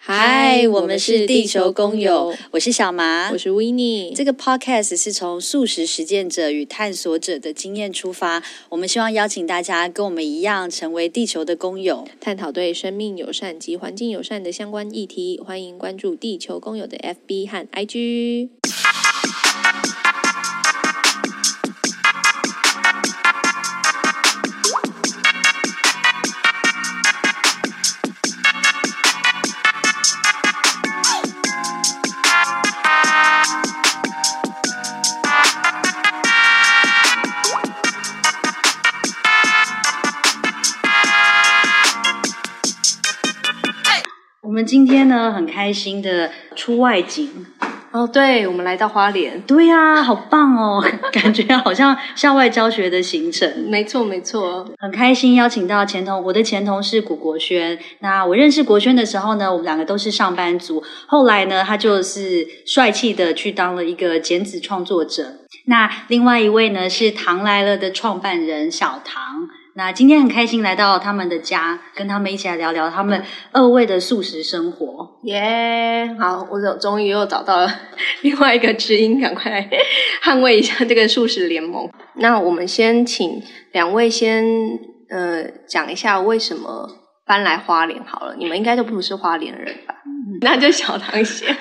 嗨，我们是地球工友，我是小麻，我是 Winnie。这个 Podcast 是从素食实践者与探索者的经验出发，我们希望邀请大家跟我们一样，成为地球的工友，探讨对生命友善及环境友善的相关议题。欢迎关注地球工友的 FB 和 IG。今天呢，很开心的出外景哦，对，我们来到花莲，对呀、啊，好棒哦，感觉好像校外教学的行程，没错没错，很开心邀请到前同我的前同事古国轩。那我认识国轩的时候呢，我们两个都是上班族，后来呢，他就是帅气的去当了一个剪纸创作者。那另外一位呢，是糖来了的创办人小糖。那今天很开心来到他们的家，跟他们一起来聊聊他们二位的素食生活。耶、yeah！好，我终于又找到了 另外一个知音，赶快来 捍卫一下这个素食联盟。那我们先请两位先呃讲一下为什么搬来花莲好了。你们应该都不是花莲人吧？嗯、那就小唐先。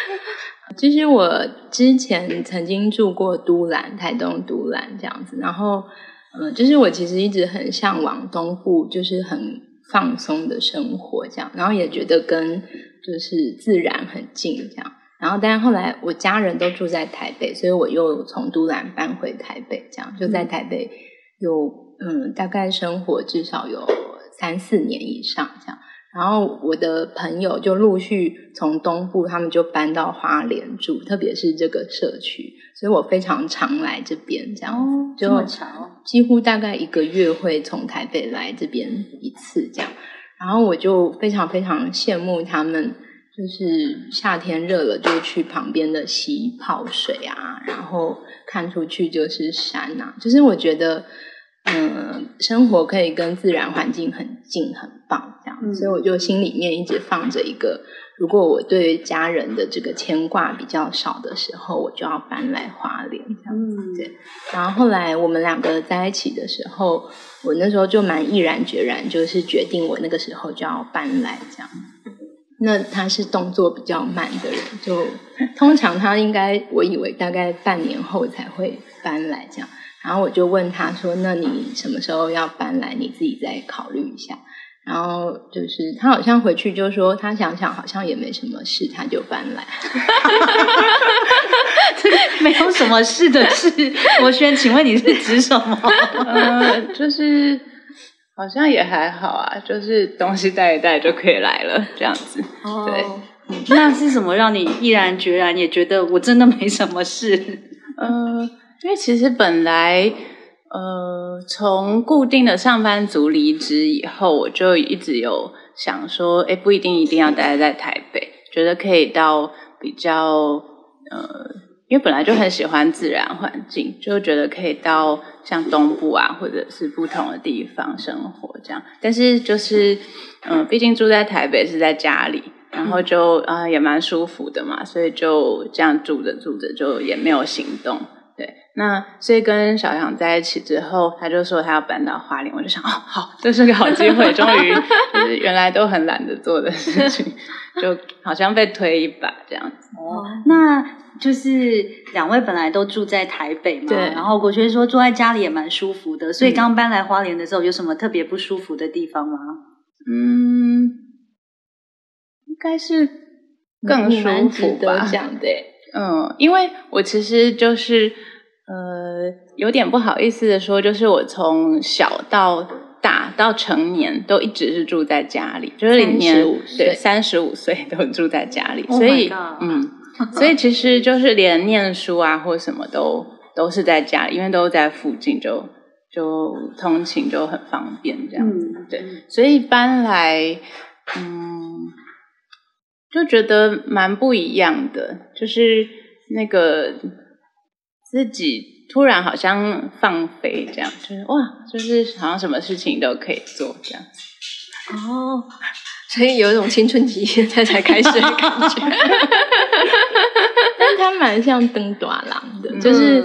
其实我之前曾经住过都兰，台东都兰这样子，然后。嗯，就是我其实一直很向往东部，就是很放松的生活这样，然后也觉得跟就是自然很近这样，然后但是后来我家人都住在台北，所以我又从都兰搬回台北这样，就在台北有嗯大概生活至少有三四年以上这样。然后我的朋友就陆续从东部，他们就搬到花莲住，特别是这个社区，所以我非常常来这边，这样哦，这么巧，几乎大概一个月会从台北来这边一次，这样。然后我就非常非常羡慕他们，就是夏天热了就去旁边的溪泡水啊，然后看出去就是山呐、啊，就是我觉得。嗯，生活可以跟自然环境很近，很棒，这样，嗯，所以我就心里面一直放着一个，如果我对家人的这个牵挂比较少的时候，我就要搬来花莲，这样子，对。然后后来我们两个在一起的时候，我那时候就蛮毅然决然，就是决定我那个时候就要搬来，这样。那他是动作比较慢的人，就通常他应该，我以为大概半年后才会搬来，这样。然后我就问他说：“那你什么时候要搬来？你自己再考虑一下。”然后就是他好像回去就说他想想好像也没什么事，他就搬来。没有什么事的事，博轩，请问你是指什么？呃，就是好像也还好啊，就是东西带一带就可以来了这样子。哦，对，那是什么让你毅然决然也觉得我真的没什么事？呃。因为其实本来，呃，从固定的上班族离职以后，我就一直有想说，诶，不一定一定要待在台北，觉得可以到比较，呃，因为本来就很喜欢自然环境，就觉得可以到像东部啊，或者是不同的地方生活这样。但是就是，嗯、毕竟住在台北是在家里，然后就啊、也蛮舒服的嘛，所以就这样住着住着就也没有行动。对，那所以跟小杨在一起之后，他就说他要搬到花莲，我就想哦，好，这是个好机会，终于 就是原来都很懒得做的事情，就好像被推一把这样子。哦，那就是两位本来都住在台北嘛，对，然后国轩说住在家里也蛮舒服的，所以刚搬来花莲的时候，有什么特别不舒服的地方吗？嗯，应该是更舒服吧，这样对。嗯，因为我其实就是呃有点不好意思的说，就是我从小到大到成年都一直是住在家里，就是里面对三十五岁都住在家里，所以、oh、嗯，所以其实就是连念书啊或什么都都是在家里，因为都在附近就，就就通勤就很方便这样子，嗯、对，所以搬来嗯。就觉得蛮不一样的，就是那个自己突然好像放飞这样，就是哇，就是好像什么事情都可以做这样。哦，所以有一种青春期现在才开始的感觉。但是他蛮像登短郎的，就是。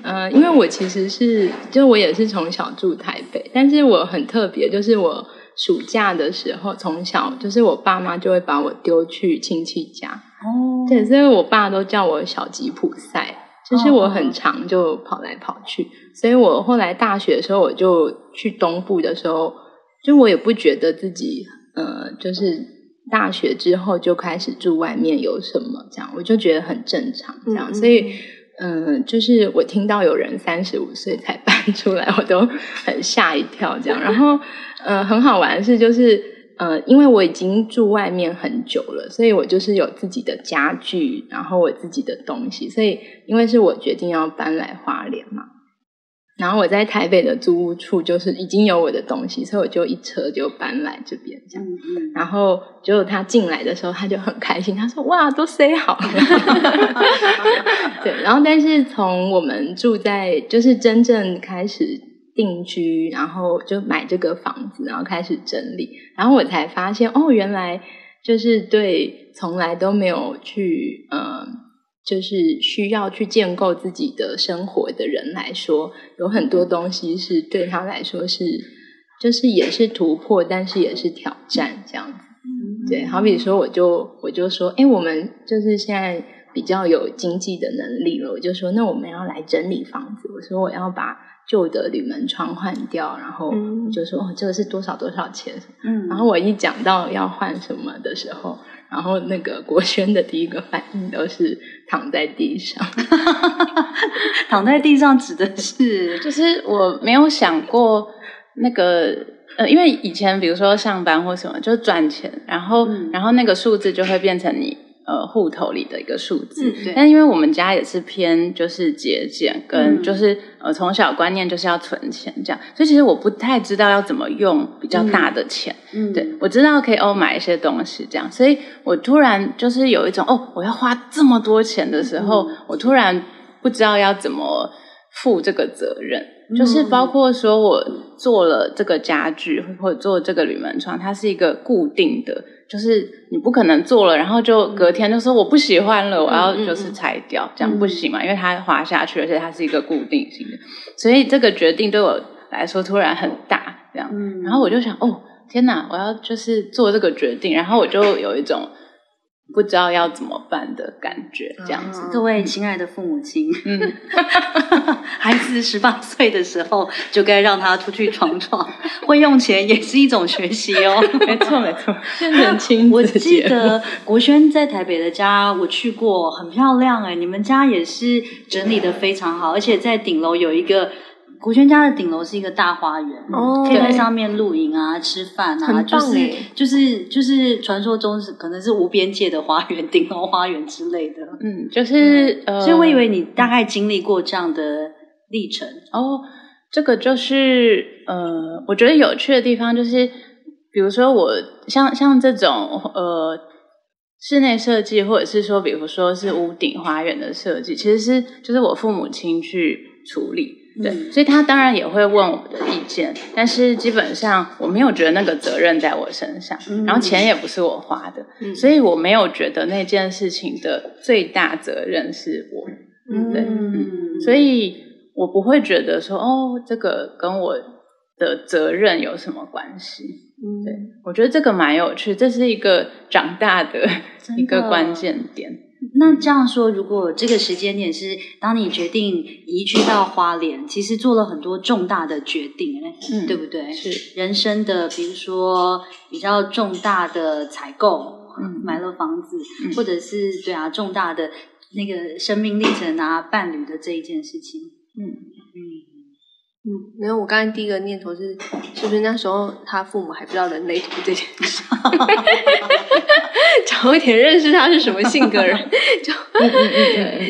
呃，因为我其实是，就我也是从小住台北，但是我很特别，就是我暑假的时候，从小就是我爸妈就会把我丢去亲戚家，哦，对，所以我爸都叫我小吉普赛，就是我很常就跑来跑去，哦，所以我后来大学的时候，我就去东部的时候，就我也不觉得自己，呃，就是大学之后就开始住外面有什么这样，我就觉得很正常这样，嗯，所以。嗯，就是我听到有人三十五岁才搬出来，我都很吓一跳。这样，然后，呃，很好玩的是，就是呃，因为我已经住外面很久了，所以我就是有自己的家具，然后我自己的东西，所以因为是我决定要搬来花莲嘛。然后我在台北的租屋处就是已经有我的东西，所以我就一车就搬来这边这样。嗯嗯。然后就他进来的时候，他就很开心，他说：“哇，都塞好了。”对。然后，但是从我们住在就是真正开始定居，然后就买这个房子，然后开始整理，然后我才发现哦，原来就是对从来都没有去嗯。呃就是需要去建构自己的生活的人来说，有很多东西是对他来说是，就是也是突破，但是也是挑战这样子。对，好比说，我就我就说，哎，我们就是现在比较有经济的能力了，我就说，那我们要来整理房子。我说我要把旧的铝门窗换掉，然后就说，哦，这个是多少多少钱？嗯，然后我一讲到要换什么的时候。然后那个国轩的第一个反应都是躺在地上，躺在地上指的是，就是我没有想过那个呃，因为以前比如说上班或什么就赚钱，然后、嗯、然后那个数字就会变成你。呃，户头里的一个数字，嗯、但因为我们家也是偏就是节俭，跟就是、嗯、呃从小观念就是要存钱这样，所以其实我不太知道要怎么用比较大的钱。嗯，对，我知道可以哦买一些东西这样，所以我突然就是有一种哦我要花这么多钱的时候，嗯、我突然不知道要怎么负这个责任，嗯、就是包括说我做了这个家具或者做这个铝门窗，它是一个固定的。就是你不可能做了，然后就隔天就说我不喜欢了，嗯、我要就是拆掉，嗯、这样不行嘛？因为它滑下去，而且它是一个固定性的，所以这个决定对我来说突然很大，这样。嗯、然后我就想，哦，天哪，我要就是做这个决定，然后我就有一种。不知道要怎么办的感觉，这样子。各位亲爱的父母亲，嗯，孩子十八岁的时候就该让他出去闯闯，会用钱也是一种学习哦。没错没错，变成亲子节目。我记得国轩在台北的家，我去过，很漂亮哎。你们家也是整理的非常好，而且在顶楼有一个。国轩家的顶楼是一个大花园，哦、可以在上面露营啊、吃饭啊，就是就是就是传说中是可能是无边界的花园、顶楼花园之类的。嗯，就是、嗯、呃，所以我以为你大概经历过这样的历程。哦，这个就是呃，我觉得有趣的地方就是，比如说我像像这种呃室内设计，或者是说，比如说是屋顶花园的设计，其实是就是我父母亲去处理。对，所以他当然也会问我的意见，但是基本上我没有觉得那个责任在我身上，嗯、然后钱也不是我花的，嗯、所以我没有觉得那件事情的最大责任是我。嗯，对，嗯，所以我不会觉得说哦，这个跟我的责任有什么关系？嗯，对，我觉得这个蛮有趣，这是一个长大的一个关键点。那这样说，如果这个时间点是当你决定移居到花莲，其实做了很多重大的决定，嗯，对不对？是人生的，比如说比较重大的采购，嗯，买了房子，嗯、或者是对啊，重大的那个生命历程啊，伴侣的这一件事情，嗯嗯。嗯，没有。我刚才第一个念头是，是不是那时候他父母还不知道人类图这件事？早一点认识他是什么性格人，就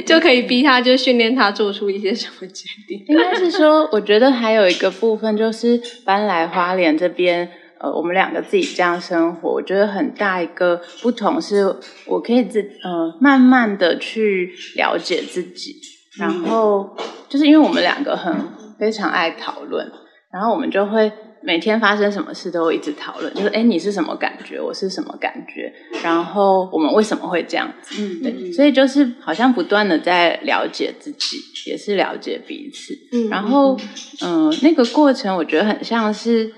就可以逼他，就训练他做出一些什么决定。应该是说，我觉得还有一个部分就是搬来花莲这边，呃，我们两个自己这样生活，我觉得很大一个不同是，我可以自呃慢慢的去了解自己。然后就是因为我们两个很非常爱讨论，然后我们就会。每天发生什么事都会一直讨论，就是哎，你是什么感觉？我是什么感觉？然后我们为什么会这样子？嗯，对，所以就是好像不断的在了解自己，也是了解彼此。嗯，然后嗯、呃，那个过程我觉得很像是，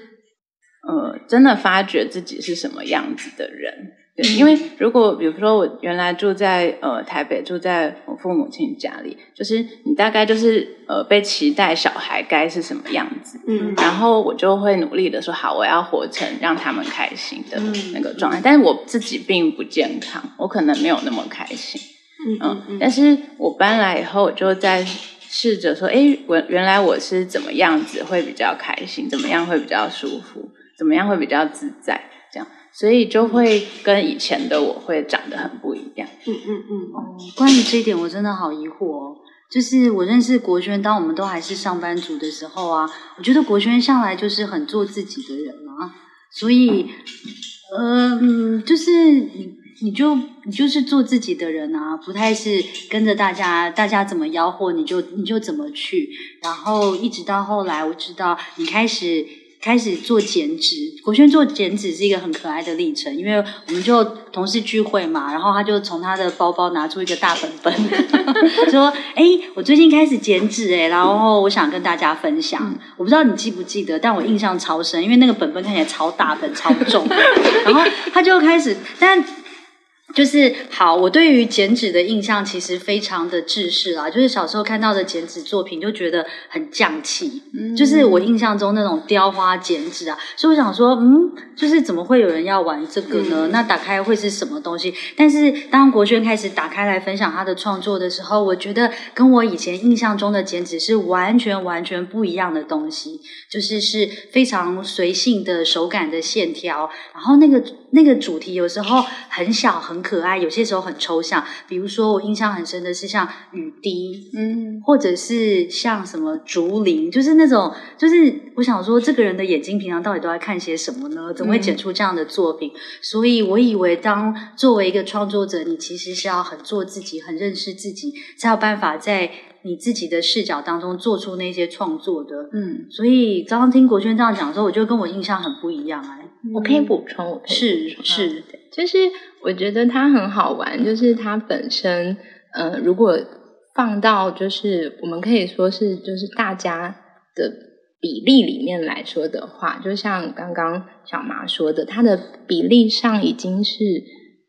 呃，真的发觉自己是什么样子的人。因为如果比如说我原来住在呃台北，住在我父母亲家里，就是你大概就是呃被期待小孩该是什么样子，嗯，然后我就会努力的说好，我要活成让他们开心的那个状态，但是我自己并不健康，我可能没有那么开心，嗯嗯，嗯，但是我搬来以后，我就在试着说，哎，我原来我是怎么样子会比较开心，怎么样会比较舒服，怎么样会比较自在。所以就会跟以前的我会长得很不一样。嗯嗯嗯。哦，关于这一点，我真的好疑惑哦。就是我认识国轩，当我们都还是上班族的时候啊，我觉得国轩向来就是很做自己的人啊。所以，嗯，就是你，你就你就是做自己的人啊，不太是跟着大家，大家怎么吆喝你就你就怎么去。然后一直到后来，我知道你开始。开始做减脂，国轩做减脂是一个很可爱的历程，因为我们就同事聚会嘛，然后他就从他的包包拿出一个大本本，说：“哎、欸，我最近开始减脂哎，然后我想跟大家分享。嗯、我不知道你记不记得，但我印象超深，因为那个本本看起来超大本、超重，然后他就开始，但。”就是好，我对于剪纸的印象其实非常的制式啦。就是小时候看到的剪纸作品，就觉得很匠气。嗯，就是我印象中那种雕花剪纸啊，所以我想说，嗯，就是怎么会有人要玩这个呢？嗯、那打开会是什么东西？但是当国轩开始打开来分享他的创作的时候，我觉得跟我以前印象中的剪纸是完全完全不一样的东西。就是是非常随性的手感的线条，然后那个那个主题有时候很小很。可爱，有些时候很抽象，比如说我印象很深的是像雨滴，嗯，或者是像什么竹林，就是那种，就是我想说，这个人的眼睛平常到底都在看些什么呢？怎么会剪出这样的作品？嗯、所以我以为，当作为一个创作者，你其实是要很做自己，很认识自己，才有办法在你自己的视角当中做出那些创作的。嗯，所以刚刚听国轩这样讲的时候，我就跟我印象很不一样哎。我可以补充，我可以是是，就是。我觉得它很好玩，就是它本身，呃，如果放到就是我们可以说是就是大家的比例里面来说的话，就像刚刚小麻说的，它的比例上已经是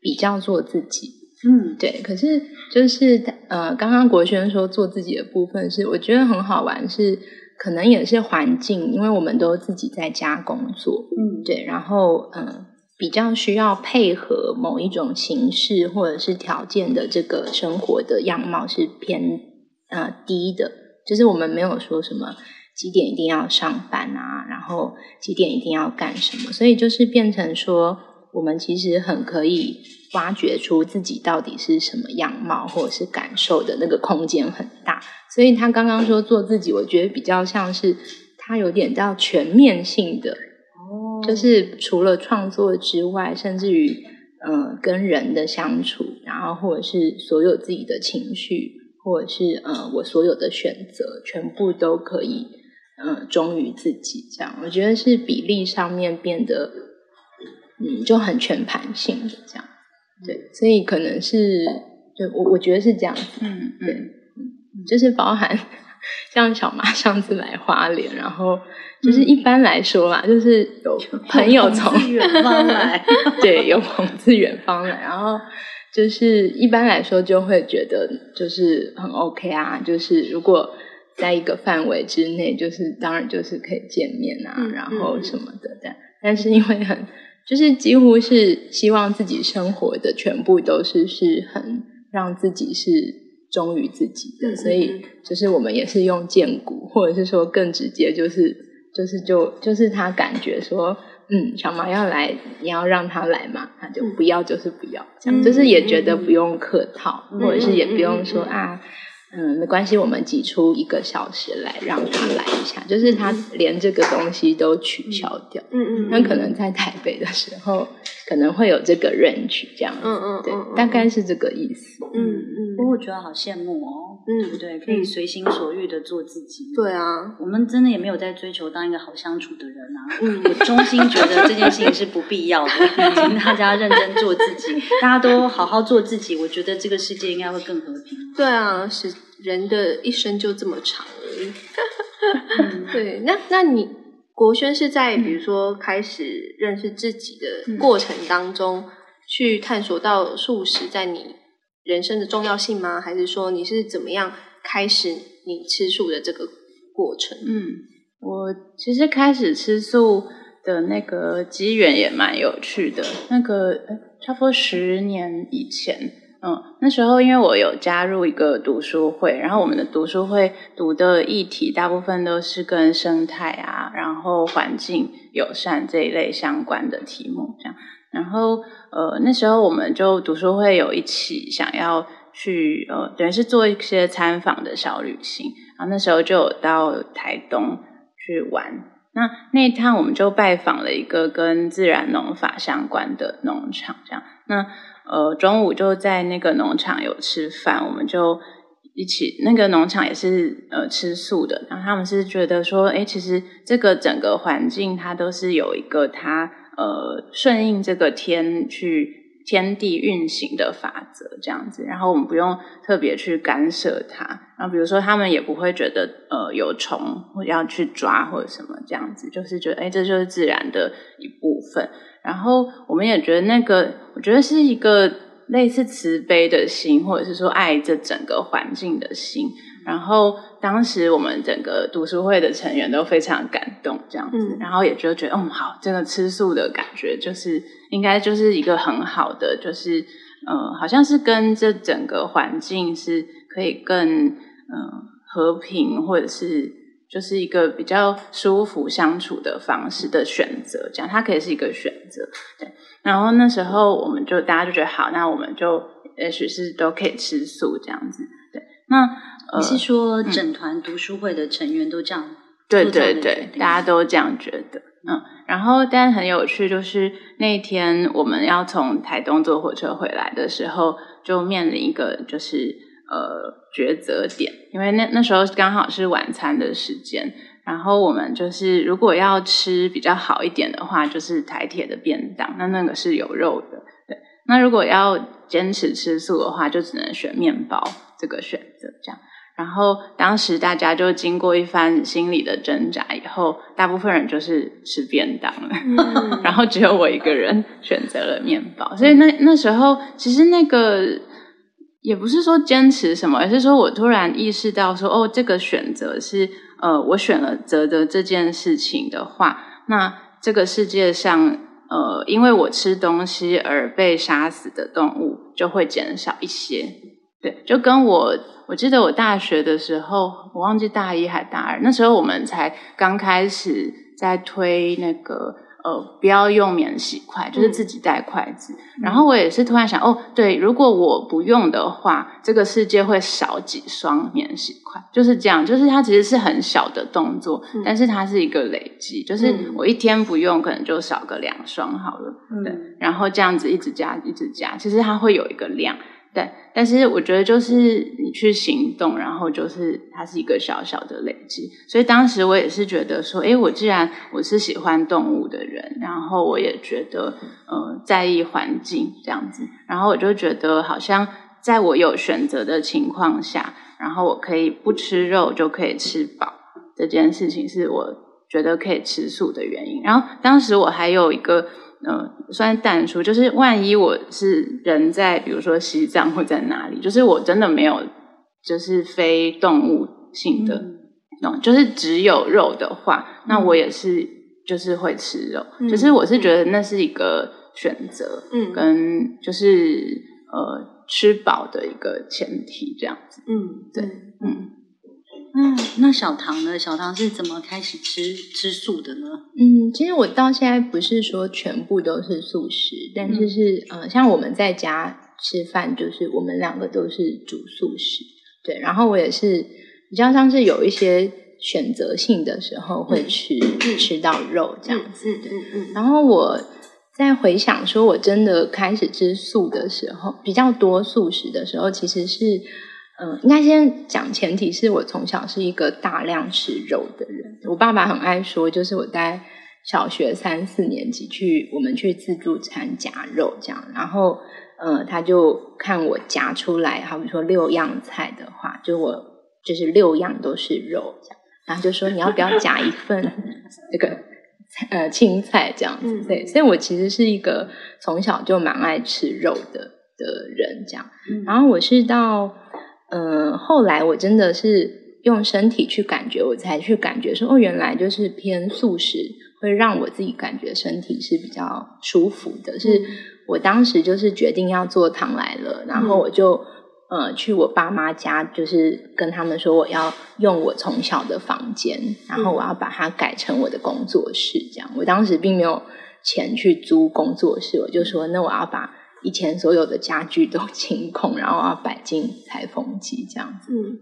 比较做自己，嗯，对。可是就是呃，刚刚国轩说做自己的部分是，我觉得很好玩，是可能也是环境，因为我们都自己在家工作，嗯，对，然后嗯。比较需要配合某一种形式或者是条件的这个生活的样貌是偏呃低的，就是我们没有说什么几点一定要上班啊，然后几点一定要干什么，所以就是变成说我们其实很可以挖掘出自己到底是什么样貌或者是感受的那个空间很大，所以他刚刚说做自己，我觉得比较像是他有点叫全面性的。就是除了创作之外，甚至于嗯、呃、跟人的相处，然后或者是所有自己的情绪，或者是呃我所有的选择，全部都可以嗯、呃、忠于自己。这样，我觉得是比例上面变得嗯就很全盘性的这样。对，所以可能是就我我觉得是这样子。嗯，对，嗯，就是包含。像小麻上次来花莲，然后就是一般来说啦，嗯、就是有朋友从远方来，对，有朋自远方来，然后就是一般来说就会觉得就是很 OK 啊，就是如果在一个范围之内，就是当然就是可以见面啊，嗯、然后什么的，但但是因为很就是几乎是希望自己生活的全部都是是很让自己是。忠于自己。的，所以就是我们也是用荐骨，或者是说更直接，就是就是就就是他感觉说，嗯，小毛要来，你要让他来嘛，他就不要就是不要，这样就是也觉得不用客套，或者是也不用说啊，嗯，没关系，我们挤出一个小时来让他来一下，就是他连这个东西都取消掉，嗯嗯，那可能在台北的时候。可能会有这个 range 这样子，嗯嗯，对，嗯大概是这个意思。嗯嗯，不过我觉得好羡慕哦，嗯对不对？可以随心所欲的做自己。对啊，我们真的也没有在追求当一个好相处的人啊。嗯我衷心觉得这件事情是不必要的，请大家认真做自己，大家都好好做自己，我觉得这个世界应该会更和平。对啊，是人的一生就这么长而已。嗯 对，那那你国轩是在比如说开始认识自己的过程当中，去探索到素食在你人生的重要性吗？还是说你是怎么样开始你吃素的这个过程？嗯，我其实开始吃素的那个机缘也蛮有趣的，那个差不多十年以前。嗯，那时候因为我有加入一个读书会，然后我们的读书会读的议题大部分都是跟生态啊，然后环境友善这一类相关的题目，这样。然后呃，那时候我们就读书会有一起想要去呃，等于是做一些参访的小旅行，然后那时候就有到台东去玩。那那一趟我们就拜访了一个跟自然农法相关的农场，这样。那呃，中午就在那个农场有吃饭，我们就一起。那个农场也是呃吃素的，然后他们是觉得说，哎，其实这个整个环境它都是有一个它呃顺应这个天去天地运行的法则这样子，然后我们不用特别去干涉它。然后比如说他们也不会觉得呃有虫或要去抓或者什么这样子，就是觉得哎，这就是自然的一部分。然后我们也觉得那个，我觉得是一个类似慈悲的心，或者是说爱这整个环境的心。然后当时我们整个读书会的成员都非常感动，这样子，嗯、然后也就觉得，嗯，好，这个吃素的感觉就是应该就是一个很好的，就是呃，好像是跟这整个环境是可以更嗯、呃、和平，或者是。就是一个比较舒服相处的方式的选择，这样它可以是一个选择，对。然后那时候我们就大家就觉得好，那我们就也许是都可以吃素这样子，对。那呃，你是说整团读书会的成员都这样？嗯、对对对，大家都这样觉得，嗯。然后但很有趣，就是那一天我们要从台东坐火车回来的时候，就面临一个就是。呃，抉择点，因为那那时候刚好是晚餐的时间，然后我们就是如果要吃比较好一点的话，就是台铁的便当，那那个是有肉的，对。那如果要坚持吃素的话，就只能选面包这个选择，这样。然后当时大家就经过一番心理的挣扎以后，大部分人就是吃便当了，嗯、然后只有我一个人选择了面包，所以那那时候其实那个。也不是说坚持什么，而是说我突然意识到说，哦，这个选择是，呃，我选了择的这件事情的话，那这个世界上，呃，因为我吃东西而被杀死的动物就会减少一些。对，就跟我，我记得我大学的时候，我忘记大一还大二，那时候我们才刚开始在推那个。呃，不要用免洗筷，就是自己带筷子。嗯、然后我也是突然想，哦，对，如果我不用的话，这个世界会少几双免洗筷，就是这样。就是它其实是很小的动作，嗯、但是它是一个累积，就是我一天不用，可能就少个两双好了。嗯、对，然后这样子一直加，一直加，其实它会有一个量。对，但是我觉得就是你去行动，然后就是它是一个小小的累积。所以当时我也是觉得说，诶，我既然我是喜欢动物的人，然后我也觉得呃在意环境这样子，然后我就觉得好像在我有选择的情况下，然后我可以不吃肉就可以吃饱，这件事情是我觉得可以吃素的原因。然后当时我还有一个。嗯、呃，算淡出，就是万一我是人在，比如说西藏或在哪里，就是我真的没有，就是非动物性的，嗯，就是只有肉的话，嗯、那我也是就是会吃肉，嗯、就是我是觉得那是一个选择，嗯，跟就是呃吃饱的一个前提这样子，嗯，对，嗯。嗯，那小唐呢？小唐是怎么开始吃吃素的呢？嗯，其实我到现在不是说全部都是素食，但是是呃，像我们在家吃饭，就是我们两个都是煮素食，对。然后我也是比较像是有一些选择性的时候会吃、嗯、吃到肉这样子，嗯嗯嗯。嗯嗯嗯，然后我在回想说我真的开始吃素的时候，比较多素食的时候，其实是，应该先讲前提是我从小是一个大量吃肉的人。我爸爸很爱说，就是我在小学三四年级去，我们去自助餐夹肉这样，然后，呃，他就看我夹出来，好比说六样菜的话，就我就是六样都是肉这样，然后就说你要不要夹一份这个。呃，青菜这样子，对，所以我其实是一个从小就蛮爱吃肉的的人，这样。然后我是到，呃，后来我真的是用身体去感觉，我才去感觉说，哦，原来就是偏素食会让我自己感觉身体是比较舒服的。是我当时就是决定要做糖来了，然后我就。呃，去我爸妈家，就是跟他们说我要用我从小的房间，然后我要把它改成我的工作室，这样。我当时并没有钱去租工作室，我就说那我要把以前所有的家具都 清空，然后要摆进裁缝机这样子。嗯，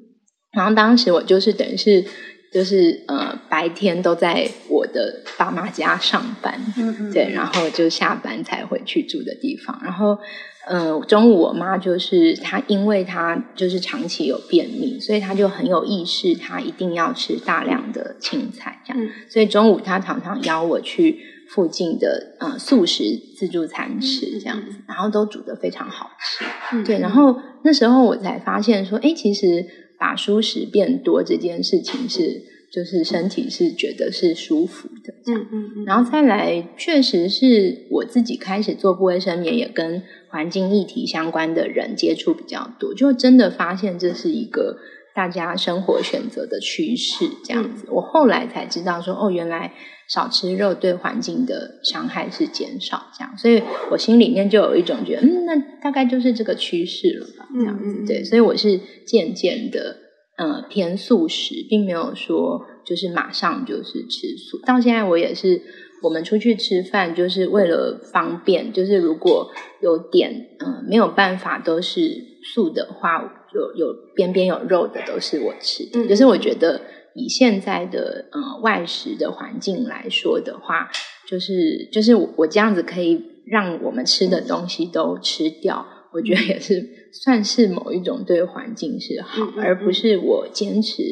然后当时我就是等于是就是呃白天都在我的爸妈家上班，嗯嗯，对，然后就下班才回去住的地方，然后。呃，中午我妈就是她，因为她就是长期有便秘，所以她就很有意识，她一定要吃大量的青菜，这样。嗯、所以中午她常常邀我去附近的呃素食自助餐吃，这样子，然后都煮得非常好吃。嗯、对，然后那时候我才发现说，哎，其实把蔬食变多这件事情是，就是身体是觉得是舒服的，这样。嗯嗯嗯。然后再来，确实是我自己开始做不卫生棉，也跟。环境议题相关的人接触比较多，就真的发现这是一个大家生活选择的趋势。这样子，我后来才知道说，哦，原来少吃肉对环境的伤害是减少。这样，所以我心里面就有一种觉得，嗯，那大概就是这个趋势了吧。这样子，对，所以我是渐渐的，呃，偏素食，并没有说就是马上就是吃素。到现在我也是。我们出去吃饭就是为了方便，就是如果有点嗯没有办法都是素的话，有有边边有肉的都是我吃的。嗯，就是我觉得以现在的呃外食的环境来说的话，就是就是我这样子可以让我们吃的东西都吃掉，我觉得也是算是某一种对环境是好，嗯嗯嗯，而不是我坚持。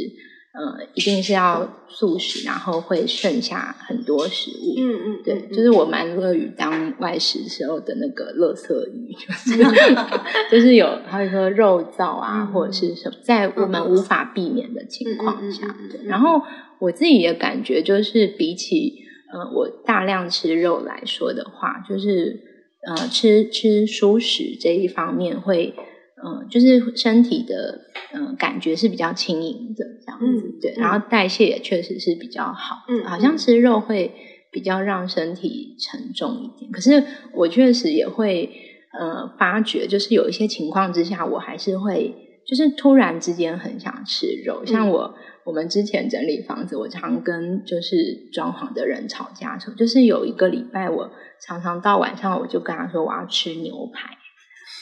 呃，一定是要素食，然后会剩下很多食物。嗯嗯，嗯对，就是我蛮乐于当外食时候的那个乐色鱼，就是 就是有，还有说肉燥啊，或者是什么，在我们无法避免的情况下，对。然后我自己的感觉，就是比起呃我大量吃肉来说的话，就是呃吃吃蔬食这一方面会。嗯，就是身体的嗯感觉是比较轻盈的这样子，嗯、对，然后代谢也确实是比较好，嗯，好像吃肉会比较让身体沉重一点。可是我确实也会呃发觉，就是有一些情况之下，我还是会就是突然之间很想吃肉。像我我们之前整理房子，我常跟就是装潢的人吵架的时候，就是有一个礼拜，我常常到晚上我就跟他说我要吃牛排。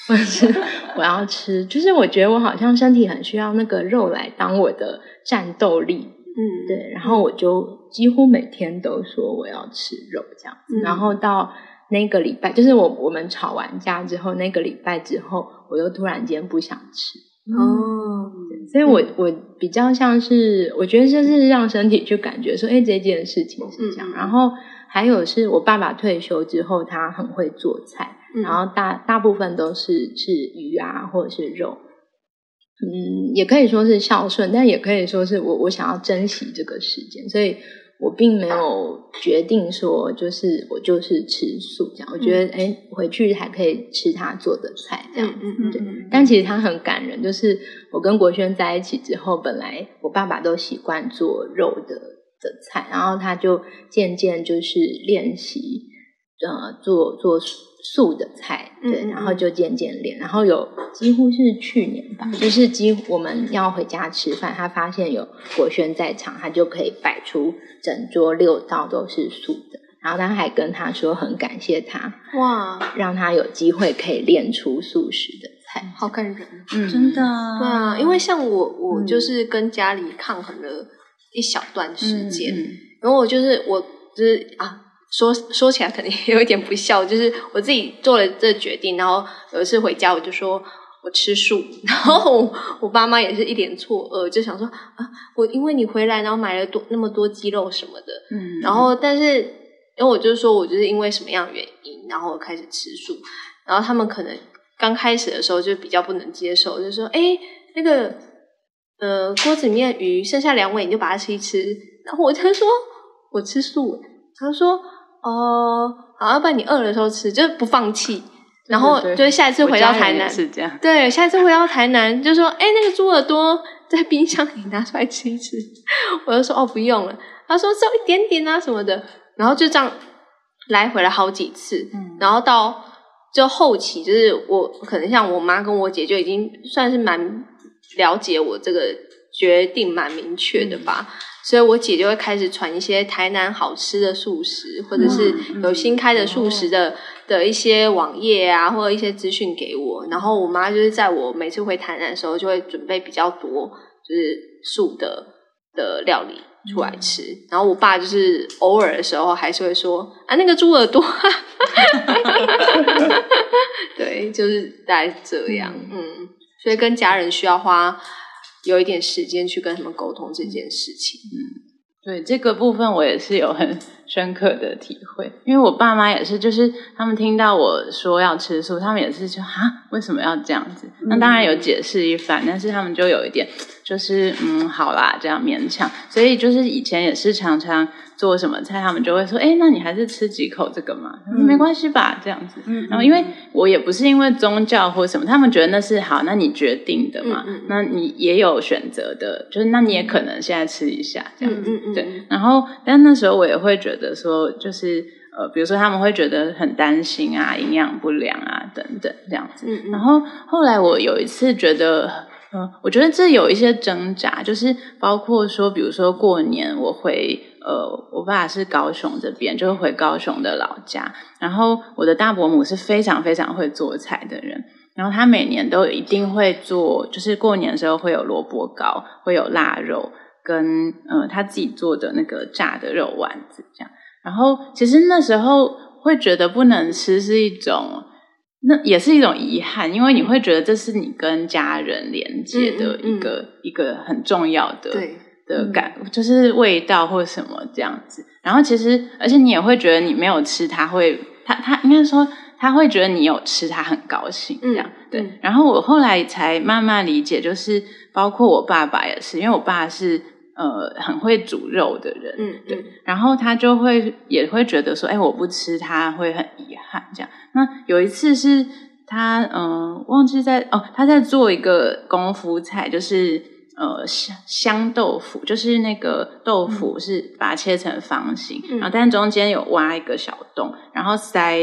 或者是我要吃，就是我觉得我好像身体很需要那个肉来当我的战斗力，嗯，对，然后我就几乎每天都说我要吃肉这样子，嗯、然后到那个礼拜，就是我我们吵完架之后，那个礼拜之后，我又突然间不想吃，哦、嗯，所以我我比较像是，我觉得这是让身体去感觉说，哎，这件事情是这样，嗯、然后还有是我爸爸退休之后，他很会做菜。然后大大部分都是吃鱼啊，或者是肉，嗯，也可以说是孝顺，但也可以说是我我想要珍惜这个时间，所以我并没有决定说就是我就是吃素这样。我觉得哎，回去还可以吃他做的菜这样子，嗯嗯，对。但其实他很感人，就是我跟国轩在一起之后，本来我爸爸都习惯做肉的的菜，然后他就渐渐就是练习呃做做。素的菜，对，然后就渐渐练，然后有几乎是去年吧，就是几乎我们要回家吃饭，他发现有国轩在场，他就可以摆出整桌六道都是素的，然后他还跟他说很感谢他，哇，让他有机会可以练出素食的菜，好感人，嗯，真的，对啊，因为像我，我就是跟家里抗衡了一小段时间，然后我就是我就是啊。说说起来可能也有一点不孝，就是我自己做了这决定，然后有一次回家我就说我吃素，然后我，我爸妈也是一脸错愕，就想说啊，我因为你回来，然后买了多那么多鸡肉什么的，嗯，然后但是因为我就是说我就是因为什么样的原因，然后我开始吃素，然后他们可能刚开始的时候就比较不能接受，就说哎那个呃锅子里面鱼剩下两尾，你就把它吃一吃，然后我就说我吃素，他说。哦，好，要不然你饿的时候吃，就是不放弃。然后就是下一次回到台南，是这样。对，下一次回到台南，就说，哎，那个猪耳朵在冰箱里拿出来吃一吃。我就说，哦，不用了。他说，只有一点点啊什么的。然后就这样来回了好几次。嗯。然后到就后期，就是我可能像我妈跟我姐就已经算是蛮了解我这个决定，蛮明确的吧。嗯所以，我姐就会开始传一些台南好吃的素食，或者是有新开的素食的的一些网页啊，或者一些资讯给我。然后，我妈就是在我每次回台南的时候，就会准备比较多，就是素的的料理出来吃。然后，我爸就是偶尔的时候还是会说啊，那个猪耳朵，对，就是大概这样。嗯，所以跟家人需要花。有一点时间去跟他们沟通这件事情。嗯，对，这个部分我也是有很深刻的体会，因为我爸妈也是，就是他们听到我说要吃素，他们也是说啊，为什么要这样子？那当然有解释一番，但是他们就有一点，就是嗯，好啦，这样勉强。所以就是以前也是常常。做什么菜，他们就会说：“哎，那你还是吃几口这个嘛？嗯、没关系吧，这样子。嗯”然后因为我也不是因为宗教或什么，他们觉得那是好，那你决定的嘛，那你也有选择的，就是那你也可能现在吃一下这样子。对。然后，但那时候我也会觉得说，就是呃，比如说他们会觉得很担心啊，营养不良啊等等这样子。嗯嗯、然后后来我有一次觉得，嗯、我觉得这有一些挣扎，就是包括说，比如说过年我回。呃，我爸是高雄这边，就会回高雄的老家。然后我的大伯母是非常非常会做菜的人，然后他每年都一定会做，就是过年的时候会有萝卜糕，会有腊肉，跟呃他自己做的那个炸的肉丸子这样。然后其实那时候会觉得不能吃是一种，那也是一种遗憾，因为你会觉得这是你跟家人连接的一个、嗯嗯、一个很重要的。的感就是味道或什么这样子，然后其实而且你也会觉得你没有吃，他会他他应该说他会觉得你有吃，他很高兴这样、嗯、对。然后我后来才慢慢理解，就是包括我爸爸也是，因为我爸是呃很会煮肉的人，嗯对，然后他就会也会觉得说，哎，我不吃他会很遗憾这样。那有一次是他嗯、呃、忘记在哦他在做一个功夫菜，就是。呃，香香豆腐就是那个豆腐是把它切成方形，嗯、然后但中间有挖一个小洞，然后塞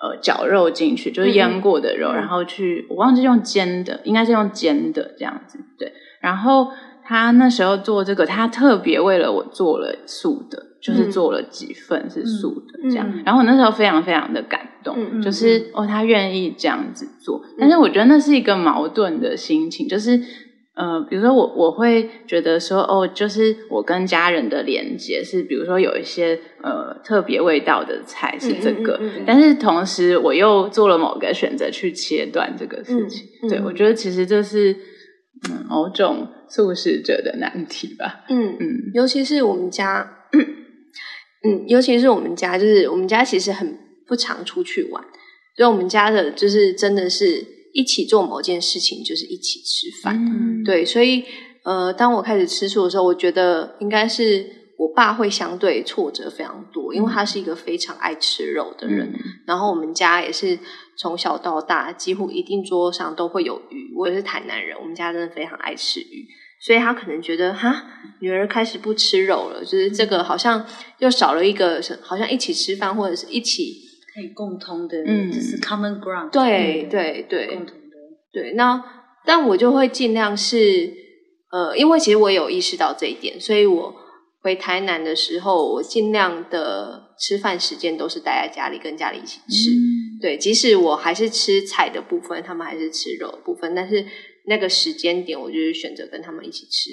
呃绞肉进去，就是腌过的肉，嗯、然后去我忘记用煎的，应该是用煎的这样子，对。然后他那时候做这个，他特别为了我做了素的，就是做了几份是素的这样。嗯、然后我那时候非常非常的感动，嗯、就是哦，他愿意这样子做，但是我觉得那是一个矛盾的心情，就是。呃，比如说我我会觉得说，哦，就是我跟家人的连接是，比如说有一些呃特别味道的菜是这个，但是同时我又做了某个选择去切断这个事情。对，我觉得其实这是嗯某种素食者的难题吧。嗯嗯，嗯尤其是我们家，嗯，尤其是我们家，就是我们家其实很不常出去玩，所以我们家的就是真的是。一起做某件事情就是一起吃饭，嗯、对，所以呃，当我开始吃素的时候，我觉得应该是我爸会相对挫折非常多，因为他是一个非常爱吃肉的人。嗯、然后我们家也是从小到大，几乎一定桌上都会有鱼。我也是台南人，我们家真的非常爱吃鱼，所以他可能觉得哈，女儿开始不吃肉了，就是这个好像又少了一个，好像一起吃饭或者是一起。可以共通的，嗯，就是 common ground。对对对，共同的。对，那但我就会尽量是，呃，因为其实我有意识到这一点，所以我回台南的时候，我尽量的吃饭时间都是待在家里，跟家里一起吃。嗯、对，即使我还是吃菜的部分，他们还是吃肉的部分，但是那个时间点，我就是选择跟他们一起吃。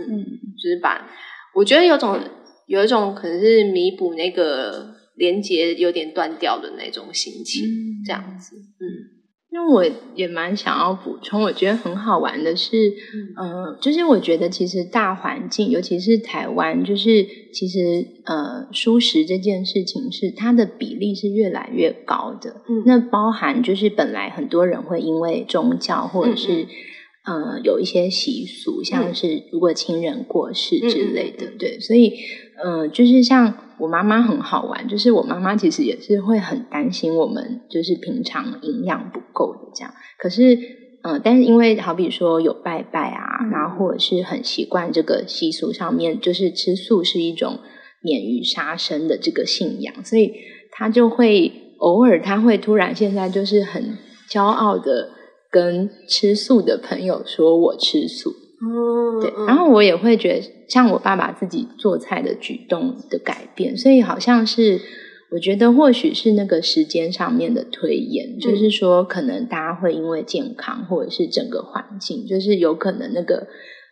嗯，嗯就是把，我觉得有种有一种可能是弥补那个。连接有点断掉的那种心情，嗯、这样子，嗯。因为我也蛮想要补充，我觉得很好玩的是，嗯、呃，就是我觉得其实大环境，尤其是台湾，就是其实呃，蔬食这件事情是它的比例是越来越高的。嗯，那包含就是本来很多人会因为宗教或者是、嗯、呃有一些习俗，像是如果亲人过世之类的，嗯、对，所以呃，就是像。我妈妈很好玩，就是我妈妈其实也是会很担心我们，就是平常营养不够的这样。可是，嗯、呃，但是因为好比说有拜拜啊，嗯、然后或者是很习惯这个习俗上面，就是吃素是一种免于杀生的这个信仰，所以她就会偶尔，她会突然现在就是很骄傲的跟吃素的朋友说：“我吃素。”嗯，对，然后我也会觉得，像我爸爸自己做菜的举动的改变，所以好像是我觉得或许是那个时间上面的推演，嗯、就是说可能大家会因为健康或者是整个环境，就是有可能那个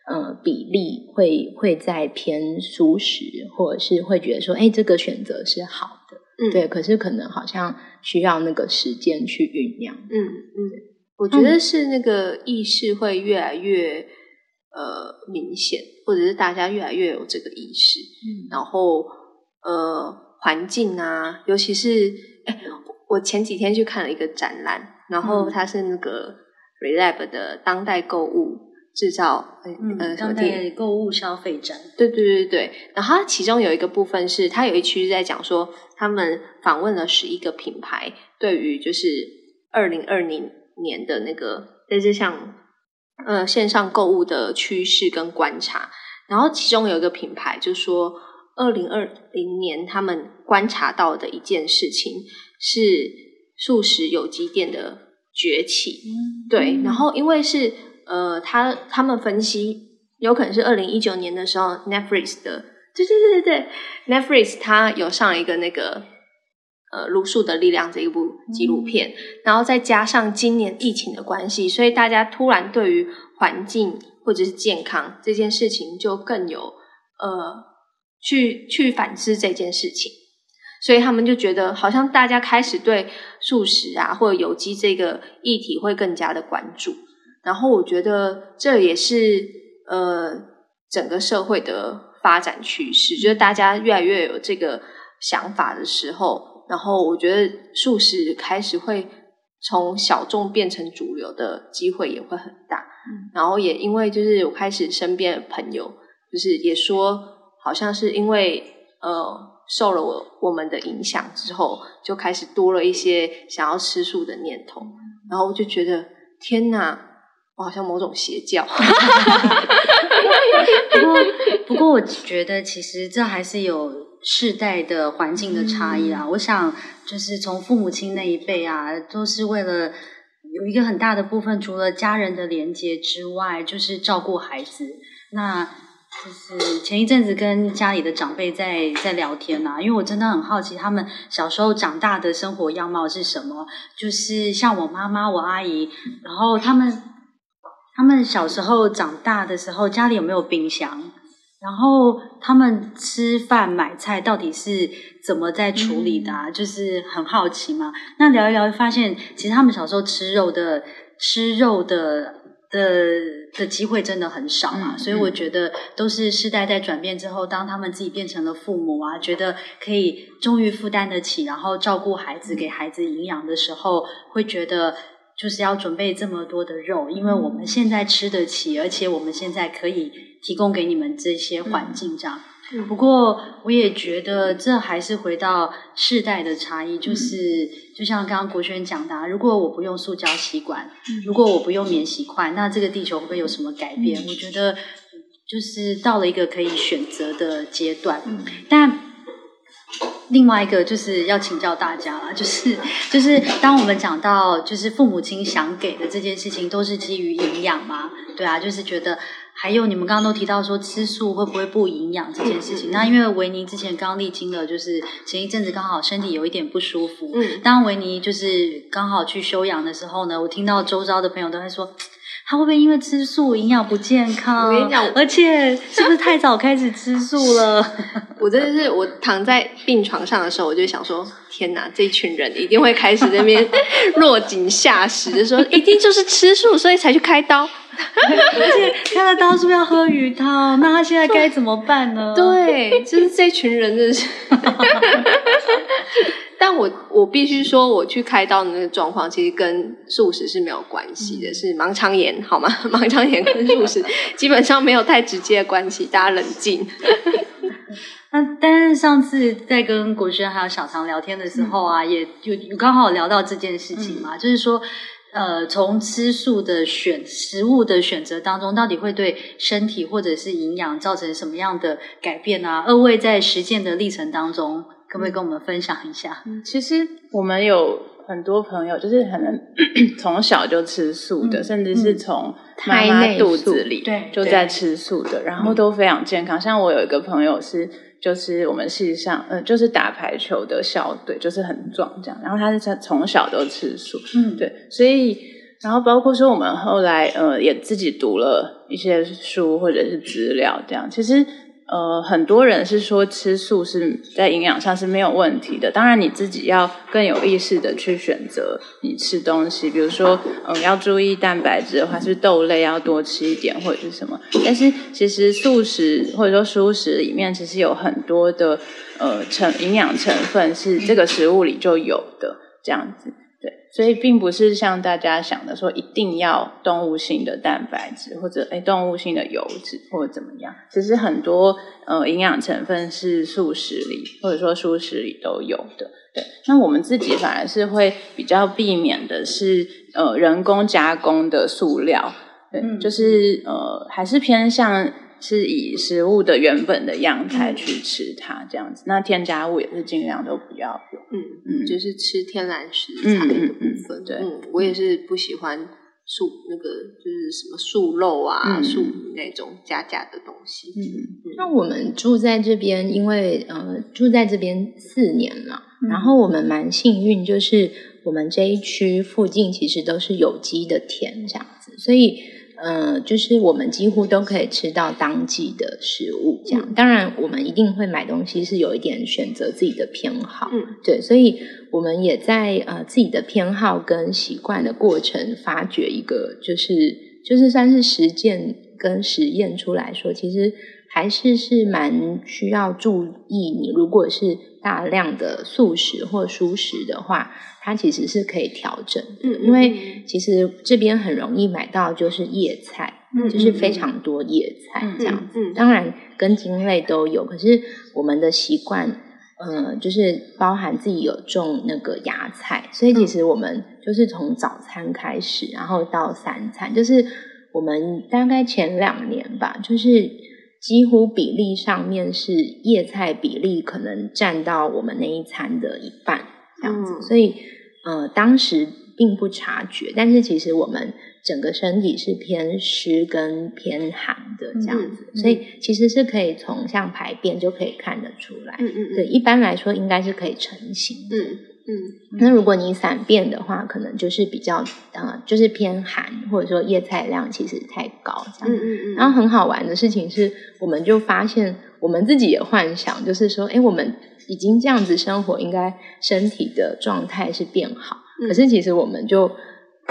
呃比例会会在偏蔬食，或者是会觉得说，哎，这个选择是好的，嗯，对，可是可能好像需要那个时间去酝酿，嗯嗯，我觉得是那个意识会越来越。呃，明显，或者是大家越来越有这个意识，嗯，然后呃，环境啊，尤其是哎，我前几天去看了一个展览，然后它是那个 Relab 的当代购物制造，嗯，呃，当代购物消费展，对对对对，然后它其中有一个部分是，它有一区是在讲说，他们访问了十一个品牌，对于就是二零二零年的那个，类似像。呃，线上购物的趋势跟观察，然后其中有一个品牌就说，二零二零年他们观察到的一件事情是素食有机店的崛起。嗯、对，然后因为是呃，他他们分析有可能是二零一九年的时候，Netflix 的，对对对对对，Netflix 它有上一个那个。呃，卢素的力量这一部纪录片，嗯、然后再加上今年疫情的关系，所以大家突然对于环境或者是健康这件事情就更有呃去去反思这件事情，所以他们就觉得好像大家开始对素食啊或者有机这个议题会更加的关注，然后我觉得这也是呃整个社会的发展趋势，就是大家越来越有这个想法的时候。然后我觉得素食开始会从小众变成主流的机会也会很大，嗯，然后也因为就是我开始身边的朋友就是也说，好像是因为呃受了我我们的影响之后，就开始多了一些想要吃素的念头，然后我就觉得天哪，我好像某种邪教。不过不过我觉得其实这还是有。世代的环境的差异啊，嗯、我想就是从父母亲那一辈啊，都是为了有一个很大的部分，除了家人的连接之外，就是照顾孩子。那就是前一阵子跟家里的长辈在在聊天啊，因为我真的很好奇他们小时候长大的生活样貌是什么。就是像我妈妈、我阿姨，然后他们他们小时候长大的时候，家里有没有冰箱？然后他们吃饭买菜到底是怎么在处理的啊？嗯、就是很好奇嘛。那聊一聊，发现其实他们小时候吃肉的、吃肉的的的机会真的很少嘛。嗯、所以我觉得都是世代在转变之后，当他们自己变成了父母啊，觉得可以终于负担得起，然后照顾孩子、给孩子营养的时候，会觉得。就是要准备这么多的肉，因为我们现在吃得起，而且我们现在可以提供给你们这些环境，这样。嗯、不过我也觉得这还是回到世代的差异，就是、嗯、就像刚刚国轩讲的、啊，如果我不用塑胶吸管，嗯、如果我不用免洗筷，那这个地球会不会有什么改变？嗯、我觉得就是到了一个可以选择的阶段，嗯、但。另外一个就是要请教大家啦，就是就是当我们讲到就是父母亲想给的这件事情，都是基于营养吗？对啊，就是觉得还有你们刚刚都提到说吃素会不会不营养这件事情。那因为维尼之前刚历经了，就是前一阵子刚好身体有一点不舒服。嗯，当维尼就是刚好去休养的时候呢，我听到周遭的朋友都在说。他会不会因为吃素营养不健康？我跟你讲，而且是不是太早开始吃素了？我真的是，我躺在病床上的时候，我就想说：天哪，这一群人一定会开始在那边落井下石，就说一定就是吃素，所以才去开刀。而且开了刀是不是要喝鱼汤？那他现在该怎么办呢？对，就是这群人真的是。但我我必须说，我去开刀的那个状况，其实跟素食是没有关系的，是盲肠炎，好吗？盲肠炎跟素食 基本上没有太直接的关系，大家冷静。那但是上次在跟国轩还有小唐聊天的时候啊，嗯、也有有刚好聊到这件事情嘛，嗯、就是说，呃，从吃素的选食物的选择当中，到底会对身体或者是营养造成什么样的改变啊？二位在实践的历程当中。可不可以跟我们分享一下？嗯，其实我们有很多朋友，就是可能 从小就吃素的，嗯、甚至是从妈妈肚子里对就在吃素的，然后都非常健康。像我有一个朋友是，就是我们系上，呃，就是打排球的校队，就是很壮这样。然后他是从从小都吃素，嗯，对，所以然后包括说我们后来呃也自己读了一些书或者是资料，这样其实。呃，很多人是说吃素是在营养上是没有问题的，当然你自己要更有意识的去选择你吃东西，比如说，嗯，要注意蛋白质的话，是豆类要多吃一点或者是什么。但是其实素食或者说蔬食里面其实有很多的呃成营养成分是这个食物里就有的，这样子。所以并不是像大家想的说一定要动物性的蛋白质或者诶动物性的油脂或者怎么样，其实很多呃营养成分是素食里或者说蔬食里都有的。对，那我们自己反而是会比较避免的是呃人工加工的塑料，对，嗯、就是呃还是偏向。是以食物的原本的样态去吃它，这样子。那添加物也是尽量都不要有。嗯嗯，就是吃天然食材的部分。对，嗯，我也是不喜欢素那个，就是什么素肉啊、素那种加加的东西。嗯嗯。那我们住在这边，因为呃住在这边四年了，然后我们蛮幸运，就是我们这一区附近其实都是有机的田，这样子，所以。呃，就是我们几乎都可以吃到当季的食物，这样。当然，我们一定会买东西，是有一点选择自己的偏好。嗯，对，所以我们也在呃自己的偏好跟习惯的过程，发掘一个，就是就是算是实践跟实验出来说，其实还是是蛮需要注意。你如果是大量的素食或蔬食的话。它其实是可以调整，嗯，因为其实这边很容易买到就是叶菜，嗯，就是非常多叶菜这样子，嗯，当然根茎类都有，可是我们的习惯，呃，就是包含自己有种那个芽菜，所以其实我们就是从早餐开始，然后到三餐，就是我们大概前两年吧，就是几乎比例上面是叶菜比例可能占到我们那一餐的一半。这样子，所以呃，当时并不察觉，但是其实我们整个身体是偏湿跟偏寒的这样子，所以其实是可以从像排便就可以看得出来。嗯嗯，对，一般来说应该是可以成型的。嗯嗯，那如果你散变的话，可能就是比较呃，就是偏寒，或者说叶菜量其实太高这样。嗯嗯嗯。然后很好玩的事情是，我们就发现我们自己也幻想，就是说，哎，我们。已经这样子生活，应该身体的状态是变好。嗯、可是其实我们就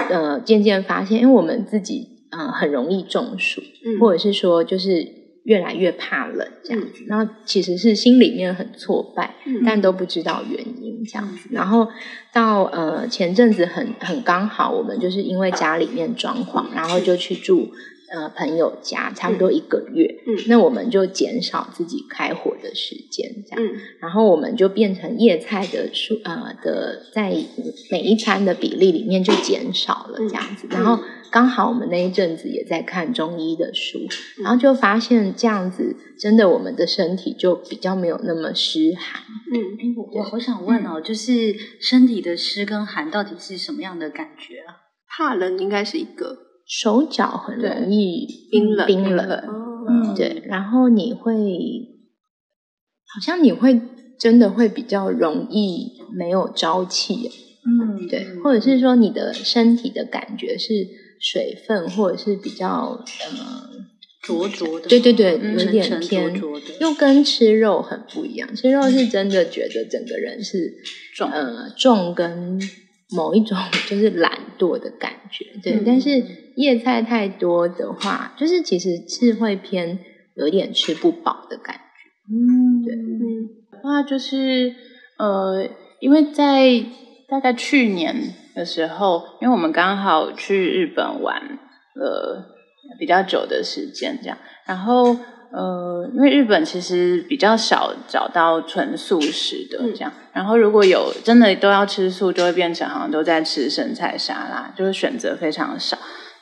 呃渐渐发现，因为我们自己呃很容易中暑，嗯、或者是说就是越来越怕冷这样子。然后、嗯、其实是心里面很挫败，嗯、但都不知道原因这样子。嗯、然后到呃前阵子很很刚好，我们就是因为家里面装潢，然后就去住。呃，朋友家差不多一个月，嗯，那我们就减少自己开火的时间，这样，嗯，然后我们就变成叶菜的数，呃的，在每一餐的比例里面就减少了这样子，嗯，然后刚好我们那一阵子也在看中医的书，嗯，然后就发现这样子真的我们的身体就比较没有那么湿寒，嗯，哎，我我好想问哦，就是身体的湿跟寒到底是什么样的感觉啊？怕冷应该是一个。手脚很容易冰冷，冰冷，嗯，对，然后你会，好像你会真的会比较容易没有朝气，嗯，对，或者是说你的身体的感觉是水分或者是比较呃灼灼的，对对对，嗯有点偏又跟吃肉很不一样。吃肉是真的觉得整个人是重呃重跟某一种 就是懒惰的感觉，对。嗯但是叶菜太多的话，就是其实是会偏有点吃不饱的感觉。嗯，对嗯话就是呃，因为在大概去年的时候，因为我们刚好去日本玩了比较久的时间，这样，然后呃，因为日本其实比较少找到纯素食的这样，然后如果有真的都要吃素，就会变成好像都在吃生菜沙拉，就是选择非常少，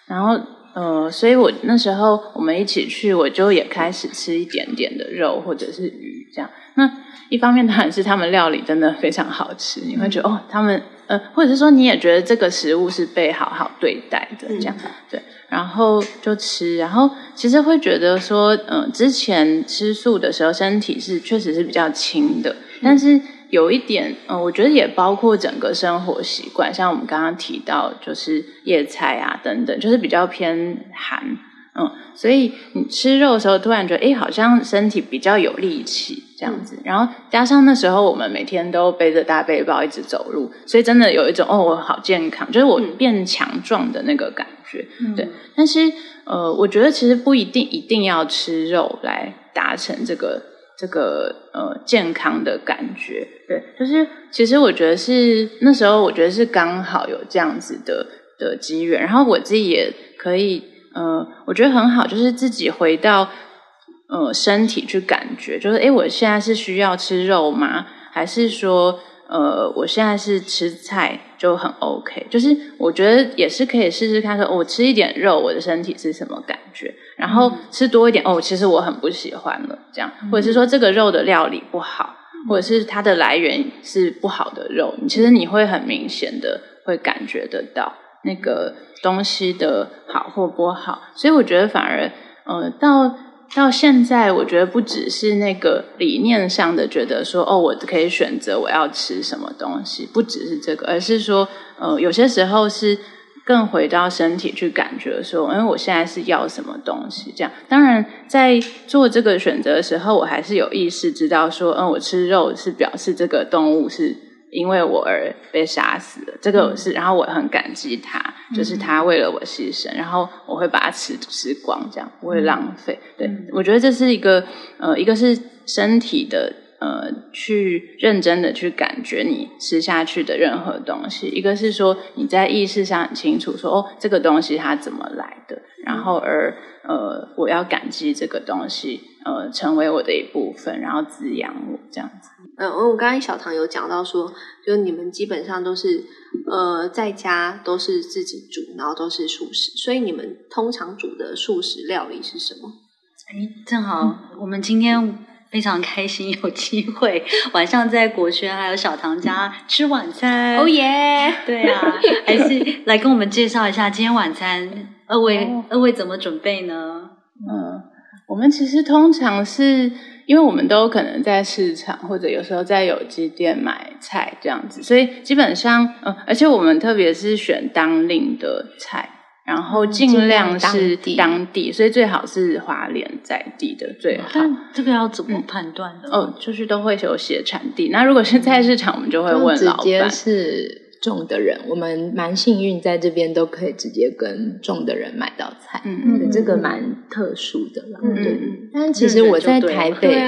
然后。呃，所以我那时候我们一起去，我就也开始吃一点点的肉或者是鱼这样。那一方面当然是他们料理真的非常好吃，你会觉得哦，他们呃，或者是说你也觉得这个食物是被好好对待的这样，对，然后就吃，然后其实会觉得说，嗯、呃，之前吃素的时候身体是确实是比较轻的，但是。有一点，嗯、呃，我觉得也包括整个生活习惯，像我们刚刚提到，就是叶菜啊等等，就是比较偏寒，嗯，所以你吃肉的时候，突然觉得，哎，好像身体比较有力气这样子。然后加上那时候我们每天都背着大背包一直走路，所以真的有一种，哦，我好健康，就是我变强壮的那个感觉，嗯、对。但是，呃，我觉得其实不一定一定要吃肉来达成这个。这个呃健康的感觉，对，就是其实我觉得是那时候，我觉得是刚好有这样子的的机缘，然后我自己也可以，呃，我觉得很好，就是自己回到呃身体去感觉，就是诶，我现在是需要吃肉吗？还是说？呃，我现在是吃菜就很 OK，就是我觉得也是可以试试看说，说、哦、我吃一点肉，我的身体是什么感觉？然后吃多一点，哦，其实我很不喜欢了，这样，或者是说这个肉的料理不好，或者是它的来源是不好的肉，其实你会很明显的会感觉得到那个东西的好或不好，所以我觉得反而，呃，到。到现在，我觉得不只是那个理念上的觉得说，哦，我可以选择我要吃什么东西，不只是这个，而是说，呃，有些时候是更回到身体去感觉说，因为我现在是要什么东西。这样，当然在做这个选择的时候，我还是有意识知道说，嗯，我吃肉是表示这个动物是。因为我而被杀死了，这个是，然后我很感激他，嗯、就是他为了我牺牲，然后我会把它吃吃光，这样不会浪费。嗯、对，我觉得这是一个呃，一个是身体的呃，去认真的去感觉你吃下去的任何东西；一个是说你在意识上很清楚，说哦，这个东西它怎么来的，然后而呃，我要感激这个东西，呃，成为我的一部分，然后滋养我这样子。嗯，我刚才小唐有讲到说，就你们基本上都是呃在家都是自己煮，然后都是素食，所以你们通常煮的素食料理是什么？哎，正好我们今天非常开心有机会晚上在国轩还有小唐家吃晚餐。哦耶！对啊，还是来跟我们介绍一下今天晚餐二位、哦、二位怎么准备呢？嗯，我们其实通常是。因为我们都可能在市场或者有时候在有机店买菜这样子，所以基本上，呃，而且我们特别是选当令的菜，然后尽量是当地，所以最好是华联在地的最好。但这个要怎么判断呢？哦，就是都会有写产地。那如果是菜市场，我们就会问老板。是。种的人，我们蛮幸运，在这边都可以直接跟种的人买到菜，嗯嗯，这个蛮特殊的啦，嗯对。但其实我在台北，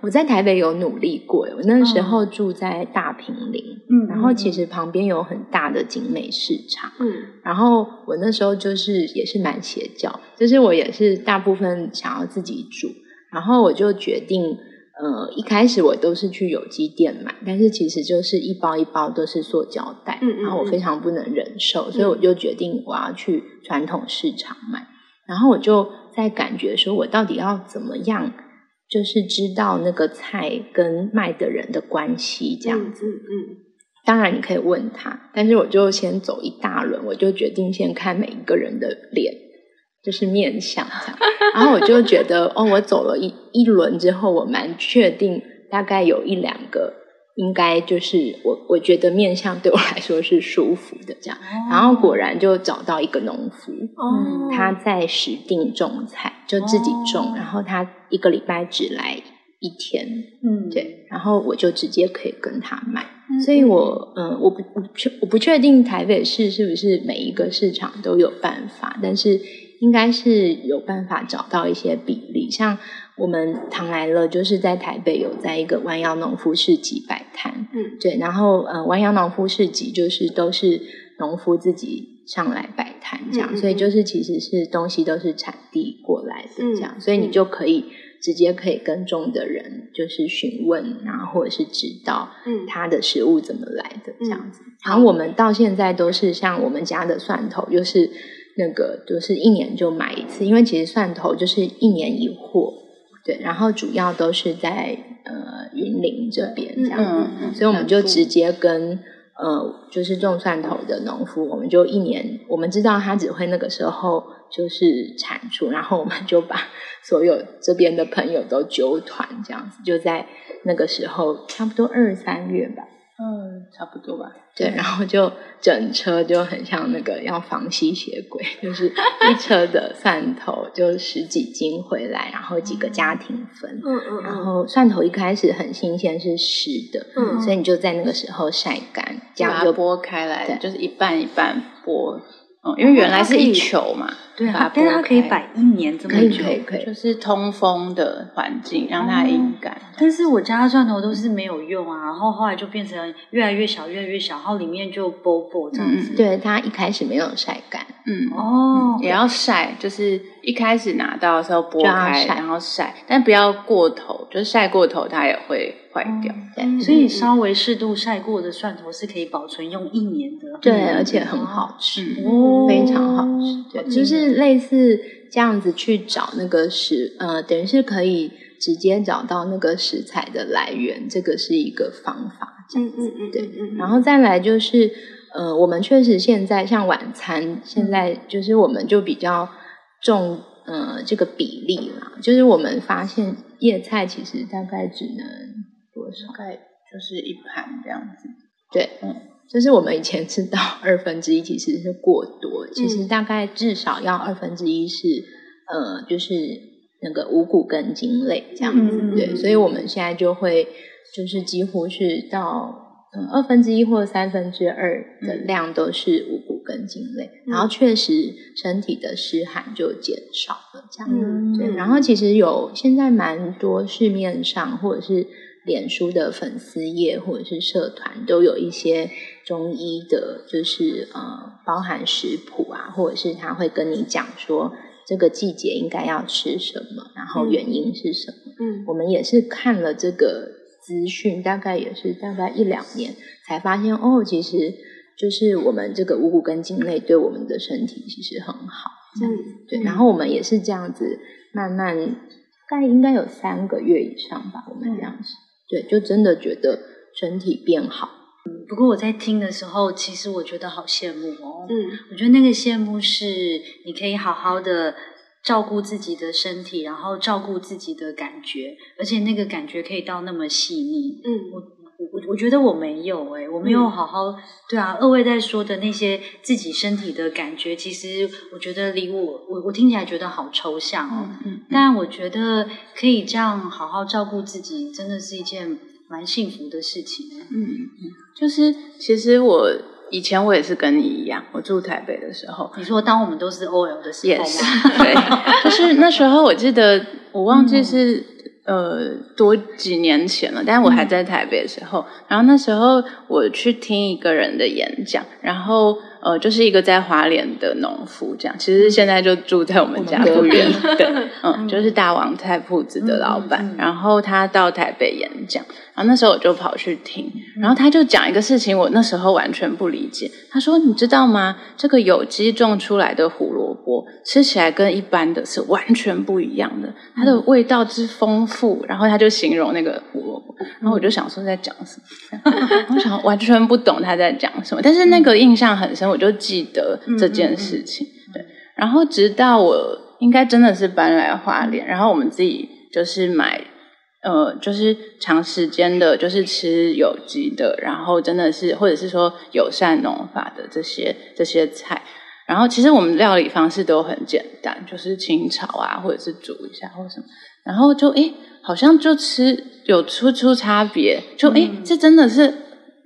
我在台北有努力过，我那时候住在大平林，嗯，然后其实旁边有很大的景美市场，嗯，然后我那时候就是也是蛮邪教，就是我也是大部分想要自己煮，然后我就决定。呃，一开始我都是去有机店买，但是其实就是一包一包都是塑胶袋，嗯嗯嗯，然后我非常不能忍受，所以我就决定我要去传统市场买。嗯、然后我就在感觉说，我到底要怎么样，就是知道那个菜跟卖的人的关系这样子。嗯，嗯，嗯，当然你可以问他，但是我就先走一大轮，我就决定先看每一个人的脸。就是面相这样，然后我就觉得，哦，我走了一一轮之后，我蛮确定，大概有一两个应该就是我我觉得面相对我来说是舒服的这样，然后果然就找到一个农夫，哦，他在石碇种菜，就自己种，然后他一个礼拜只来一天，嗯，对，然后我就直接可以跟他买，所以我嗯，我不我不确我不确定台北市是不是每一个市场都有办法，但是应该是有办法找到一些比例，像。我们唐来了，就是在台北有在一个弯腰农夫市集摆摊，嗯，对，然后呃，弯腰农夫市集就是都是农夫自己上来摆摊这样，嗯嗯嗯，所以就是其实是东西都是产地过来的这样，嗯，所以你就可以直接可以跟种的人就是询问，然后或者是知道嗯。他的食物怎么来的这样子。然后我们到现在都是像我们家的蒜头，就是那个就是一年就买一次，因为其实蒜头就是一年一货。对，然后主要都是在呃云林这边这样嗯、所以我们就直接跟呃就是种蒜头的农夫，我们就一年，我们知道他只会那个时候就是产出，然后我们就把所有这边的朋友都揪团这样子，就在那个时候差不多二三月吧。嗯，差不多吧。对，然后就整车就很像那个要防吸血鬼，就是一车的蒜头就十几斤回来，然后几个家庭分。嗯嗯。然后蒜头一开始很新鲜，是湿的，嗯，所以你就在那个时候晒干，这样就剥开来，就是一半一半剥。嗯，因为原来是一球嘛，对啊，但是它可以摆一年这么久，可以可以，就是通风的环境让它阴干。但是我家的蒜头都是没有用啊，然后后来就变成越来越小，越来越小，然后里面就剥剥这样子。对，它一开始没有晒干，嗯。哦，也要晒，就是一开始拿到的时候剥开，然后晒，但不要过头，就是晒过头它也会坏掉。对，所以稍微适度晒过的蒜头是可以保存用一年的，对，而且很好吃。非常好吃，对，就是类似这样子去找那个食，呃，等于是可以直接找到那个食材的来源，这个是一个方法，这样子，嗯嗯嗯，对，然后再来就是，呃，我们确实现在像晚餐，现在就是我们就比较重，呃，这个比例啦，就是我们发现叶菜其实大概只能多少？大概就是一盘这样子，对，嗯。就是我们以前知道 二分之一其实是过多，其实大概至少要二分之一是呃，就是那个五谷根茎类这样子，嗯、对，所以我们现在就会就是几乎是到呃二分之一或三分之二的量都是五谷根茎类，嗯、然后确实身体的湿寒就减少了这样子，嗯、对，然后其实有现在蛮多市面上或者是。脸书的粉丝页或者是社团都有一些中医的，就是呃，包含食谱啊，或者是他会跟你讲说这个季节应该要吃什么，然后原因是什么。嗯，我们也是看了这个资讯，大概也是大概一两年才发现哦，其实就是我们这个五谷根茎类对我们的身体其实很好，这样子。嗯，对。然后我们也是这样子慢慢，大概应该有三个月以上吧，我们这样子。对，就真的觉得身体变好。嗯，不过我在听的时候，其实我觉得好羡慕哦。嗯，我觉得那个羡慕是你可以好好的照顾自己的身体，然后照顾自己的感觉，而且那个感觉可以到那么细腻。嗯，我我我觉得我没有诶，我没有好好。嗯，对啊，二位在说的那些自己身体的感觉，其实我觉得离我我我听起来觉得好抽象哦。嗯，嗯，但我觉得可以这样好好照顾自己，真的是一件蛮幸福的事情。嗯嗯，就是其实我以前我也是跟你一样，我住台北的时候，你说当我们都是 OL 的时候吗？Yes, 对，就是那时候我记得我忘记是。嗯呃，多几年前了，但是我还在台北的时候，嗯、然后那时候我去听一个人的演讲，然后呃，就是一个在华联的农夫，这样，其实现在就住在我们家不远，对，嗯，就是大王菜铺子的老板，嗯、然后他到台北演讲，然后那时候我就跑去听，然后他就讲一个事情，我那时候完全不理解，他说：“你知道吗？这个有机种出来的胡萝卜吃起来跟一般的是完全不一样的，它的味道之丰富。”然后他就形容那个胡萝卜，然后我就想说在讲什么，我想完全不懂他在讲什么，但是那个印象很深，我就记得这件事情。对，然后直到我应该真的是搬来花莲，然后我们自己就是买呃，就是长时间的，就是吃有机的，然后真的是或者是说友善农法的这些这些菜。然后其实我们料理方式都很简单，就是清炒啊，或者是煮一下或什么。然后就诶，好像就吃有出出差别，就诶，嗯、这真的是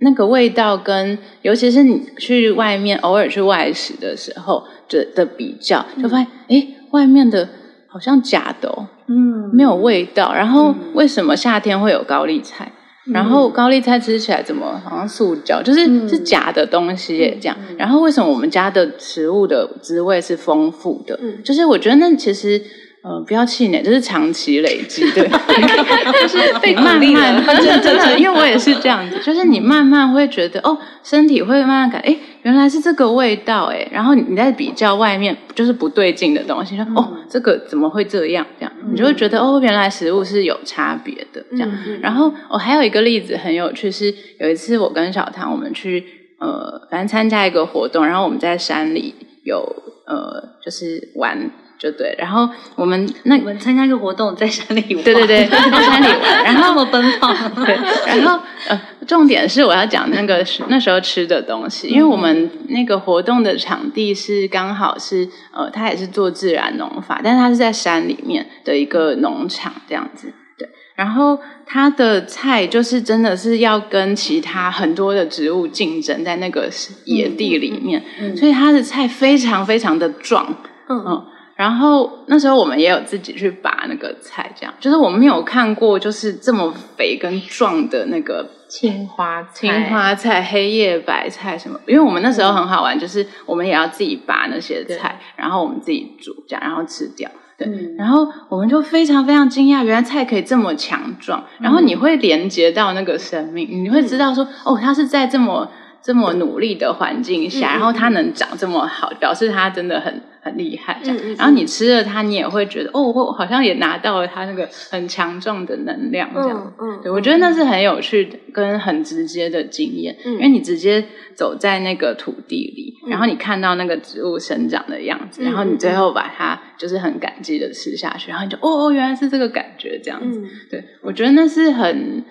那个味道跟，尤其是你去外面偶尔去外食的时候的的比较，就发现诶，外面的好像假的哦，嗯，没有味道。然后为什么夏天会有高丽菜？然后高丽菜吃起来怎么好像塑胶，就是、嗯、是假的东西耶，这样。然后为什么我们家的食物的滋味是丰富的？嗯、就是我觉得那其实。呃，不要气馁，这是长期累积，对，就是被慢慢，真的真的，因为我也是这样子，就是你慢慢会觉得，哦，身体会慢慢感，哎，原来是这个味道，哎，然后你在比较外面就是不对劲的东西，说，哦，这个怎么会这样？这样，你就会觉得，哦，原来食物是有差别的，这样。然后我还有一个例子很有趣，是有一次我跟小唐我们去，呃，反正参加一个活动，然后我们在山里有，呃，就是玩。就对，然后我们那我们参加一个活动，在山里玩，对对对，在山里玩，然后这么奔跑，对，然后呃，重点是我要讲那个那时候吃的东西，因为我们那个活动的场地是刚好是呃，它也是做自然农法，但是它是在山里面的一个农场这样子，对，然后它的菜就是真的是要跟其他很多的植物竞争在那个野地里面，嗯，所以它的菜非常非常的壮，嗯。嗯。然后那时候我们也有自己去拔那个菜，这样就是我们没有看过，就是这么肥跟壮的那个青花菜青花菜、黑叶白菜什么。因为我们那时候很好玩，就是我们也要自己拔那些菜，然后我们自己煮这样，然后吃掉。对，然后我们就非常非常惊讶，原来菜可以这么强壮。然后你会连接到那个生命，你会知道说，哦，它是在这么这么努力的环境下，然后它能长这么好，表示它真的很。很厉害，这样。嗯嗯、然后你吃了它，你也会觉得哦，我好像也拿到了它那个很强壮的能量，这样。嗯，嗯对，我觉得那是很有趣跟很直接的经验，嗯、因为你直接走在那个土地里，嗯、然后你看到那个植物生长的样子，嗯、然后你最后把它就是很感激的吃下去，然后你就哦，原来是这个感觉，这样子。嗯、对，我觉得那是很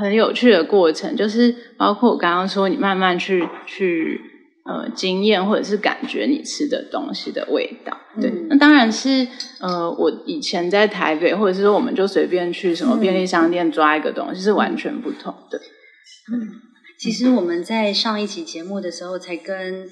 很有趣的过程，就是包括我刚刚说，你慢慢去去。呃，经验或者是感觉你吃的东西的味道，对，嗯、那当然是呃，我以前在台北，或者是说我们就随便去什么便利商店抓一个东西，嗯、是完全不同的。嗯，其实我们在上一期节目的时候，才跟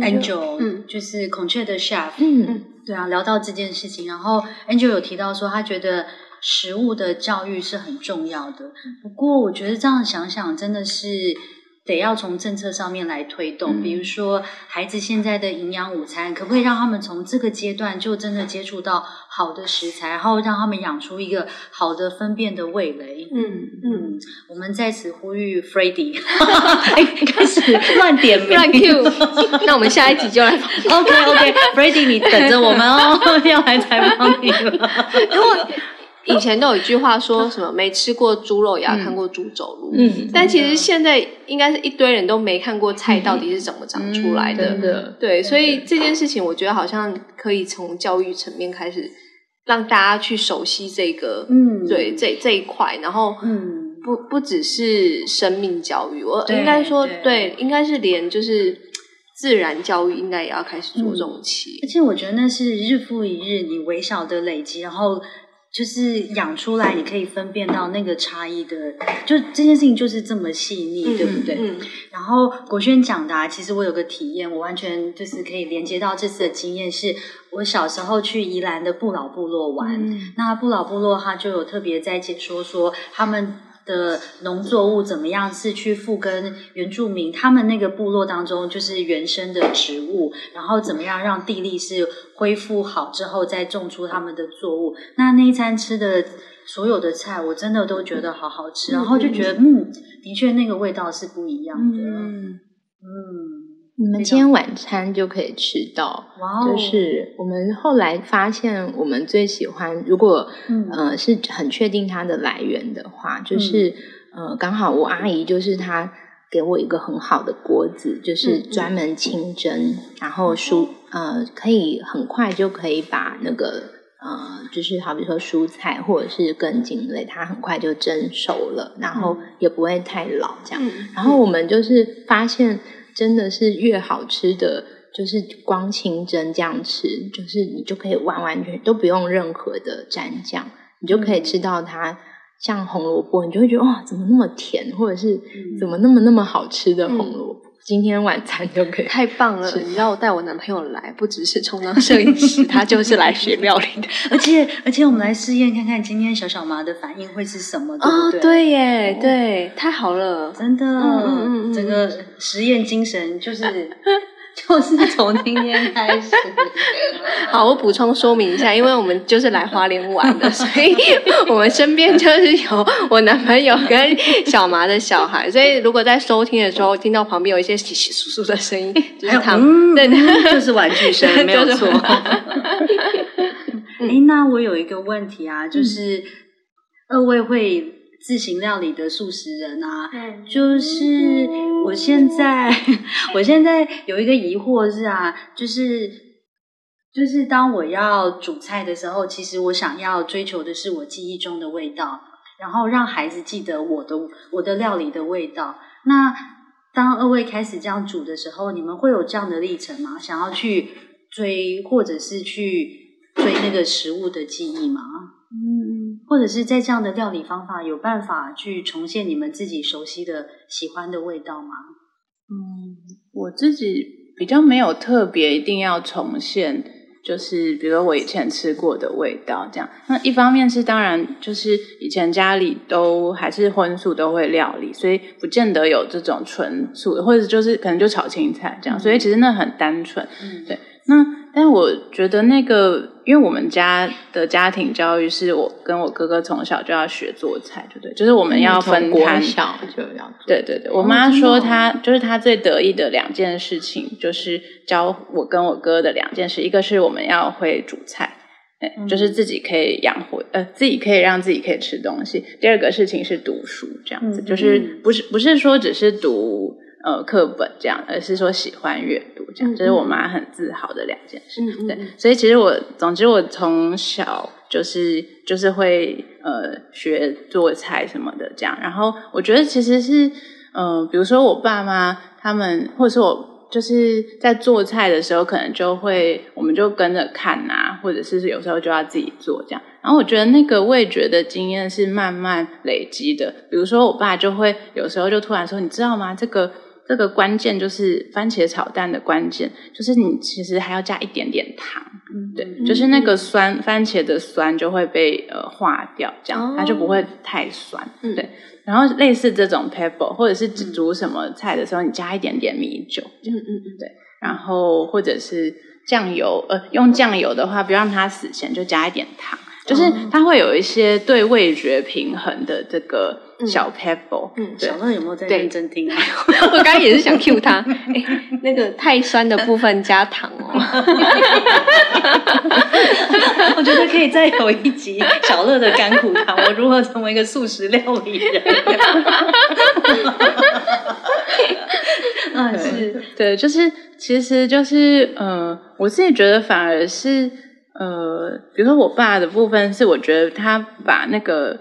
Angel，嗯，就是孔雀的 chef，嗯，对啊，聊到这件事情，然后 Angel 有提到说，他觉得食物的教育是很重要的。不过，我觉得这样想想，真的是。得要从政策上面来推动，比如说孩子现在的营养午餐，可不可以让他们从这个阶段就真的接触到好的食材，然后让他们养出一个好的分辨的味蕾？嗯嗯，我们在此呼吁 Freddy，哎，开始乱点名乱 Q，那我们下一集就来。OK OK，Freddy，你等着我们哦，要来采访你了。因为以前都有一句话说什么没吃过猪肉也要看过猪走路，嗯，但其实现在应该是一堆人都没看过菜到底是怎么长出来的，嗯、对，所以这件事情我觉得好像可以从教育层面开始让大家去熟悉这个，嗯，对，这这一块，然后，嗯，不不只是生命教育，我应该说对，对，应该是连就是自然教育应该也要开始着重起，而且我觉得那是日复一日你微小的累积，然后。就是养出来，你可以分辨到那个差异的，就这件事情就是这么细腻，对不对？然后国轩讲的、啊，其实我有个体验，我完全就是可以连接到这次的经验，是我小时候去宜兰的不老部落玩，嗯、那不老部落他就有特别在解说说他们。的农作物怎么样是去复耕原住民他们那个部落当中就是原生的植物，然后怎么样让地力是恢复好之后再种出他们的作物。那那一餐吃的所有的菜，我真的都觉得好好吃，然后就觉得嗯，的确那个味道是不一样的。嗯。嗯你们今天晚餐就可以吃到，哇！就是我们后来发现，我们最喜欢，如果、嗯、呃是很确定它的来源的话，就是、嗯、呃刚好我阿姨就是她给我一个很好的锅子，就是专门清蒸，嗯、然后蔬呃可以很快就可以把那个呃，就是好比说蔬菜或者是根茎类，它很快就蒸熟了，然后也不会太老这样。嗯、然后我们就是发现，真的是越好吃的，就是光清蒸这样吃，就是你就可以完完全都不用任何的蘸酱，你就可以吃到它像红萝卜，你就会觉得哇，怎么那么甜，或者是怎么那么那么好吃的红萝卜。嗯今天晚餐就可以，太棒了！你知道我带我男朋友来，不只是充当摄影师，他就是来学料理的。而且而且，我们来试验看看今天小小麻的反应会是什么，对不对？哦，对耶，对，太好了，真的，嗯嗯嗯，整个实验精神就是。就是从今天开始。好，我补充说明一下，因为我们就是来花莲玩的，所以我们身边就是有我男朋友跟小麻的小孩，所以如果在收听的时候听到旁边有一些窸窸窣窣的声音，就是他们，对，就是玩具声，没有错。哎，那我有一个问题啊，就是二位会。自行料理的素食人啊，就是我现在，我现在有一个疑惑是啊，就是就是当我要煮菜的时候，其实我想要追求的是我记忆中的味道，然后让孩子记得我的我的料理的味道。那当二位开始这样煮的时候，你们会有这样的历程吗？想要去追，或者是去追那个食物的记忆吗？嗯，或者是在这样的料理方法，有办法去重现你们自己熟悉的、喜欢的味道吗？嗯，我自己比较没有特别一定要重现，就是比如说我以前吃过的味道这样。那一方面是当然，就是以前家里都还是荤素都会料理，所以不见得有这种纯素的，或者就是可能就炒青菜这样，嗯、所以其实那很单纯。嗯，对，那。但我觉得那个，因为我们家的家庭教育是我跟我哥哥从小就要学做菜，对不对？就是我们要分摊，小就要对对对。我妈说她就是她最得意的两件事情，就是教我跟我哥的两件事，一个是我们要会煮菜，就是自己可以养活呃自己可以让自己可以吃东西。第二个事情是读书，这样子，就是不是不是说只是读。呃，课本这样，而是说喜欢阅读这样，这、嗯、是我妈很自豪的两件事。嗯、对，所以其实我，总之我从小就是就是会呃学做菜什么的这样。然后我觉得其实是呃，比如说我爸妈他们，或者是我就是在做菜的时候，可能就会我们就跟着看啊，或者是有时候就要自己做这样。然后我觉得那个味觉的经验是慢慢累积的。比如说我爸就会有时候就突然说：“你知道吗？这个。”这个关键就是番茄炒蛋的关键，就是你其实还要加一点点糖，嗯、对，就是那个酸番茄的酸就会被呃化掉，这样、哦、它就不会太酸，嗯、对。然后类似这种 pepper 或者是煮什么菜的时候，你加一点点米酒，嗯嗯嗯，对。然后或者是酱油，呃，用酱油的话，不让它死咸，就加一点糖，就是它会有一些对味觉平衡的这个。小 pebble，嗯，小乐有没有在认真听啊？我刚刚也是想 cue 他，欸，那个太酸的部分加糖哦。我觉得可以再有一集小乐的甘苦糖，我如何成为一个素食料理人。嗯，是对，就是其实就是呃，我自己觉得反而是呃，比如说我爸的部分是，我觉得他把那个。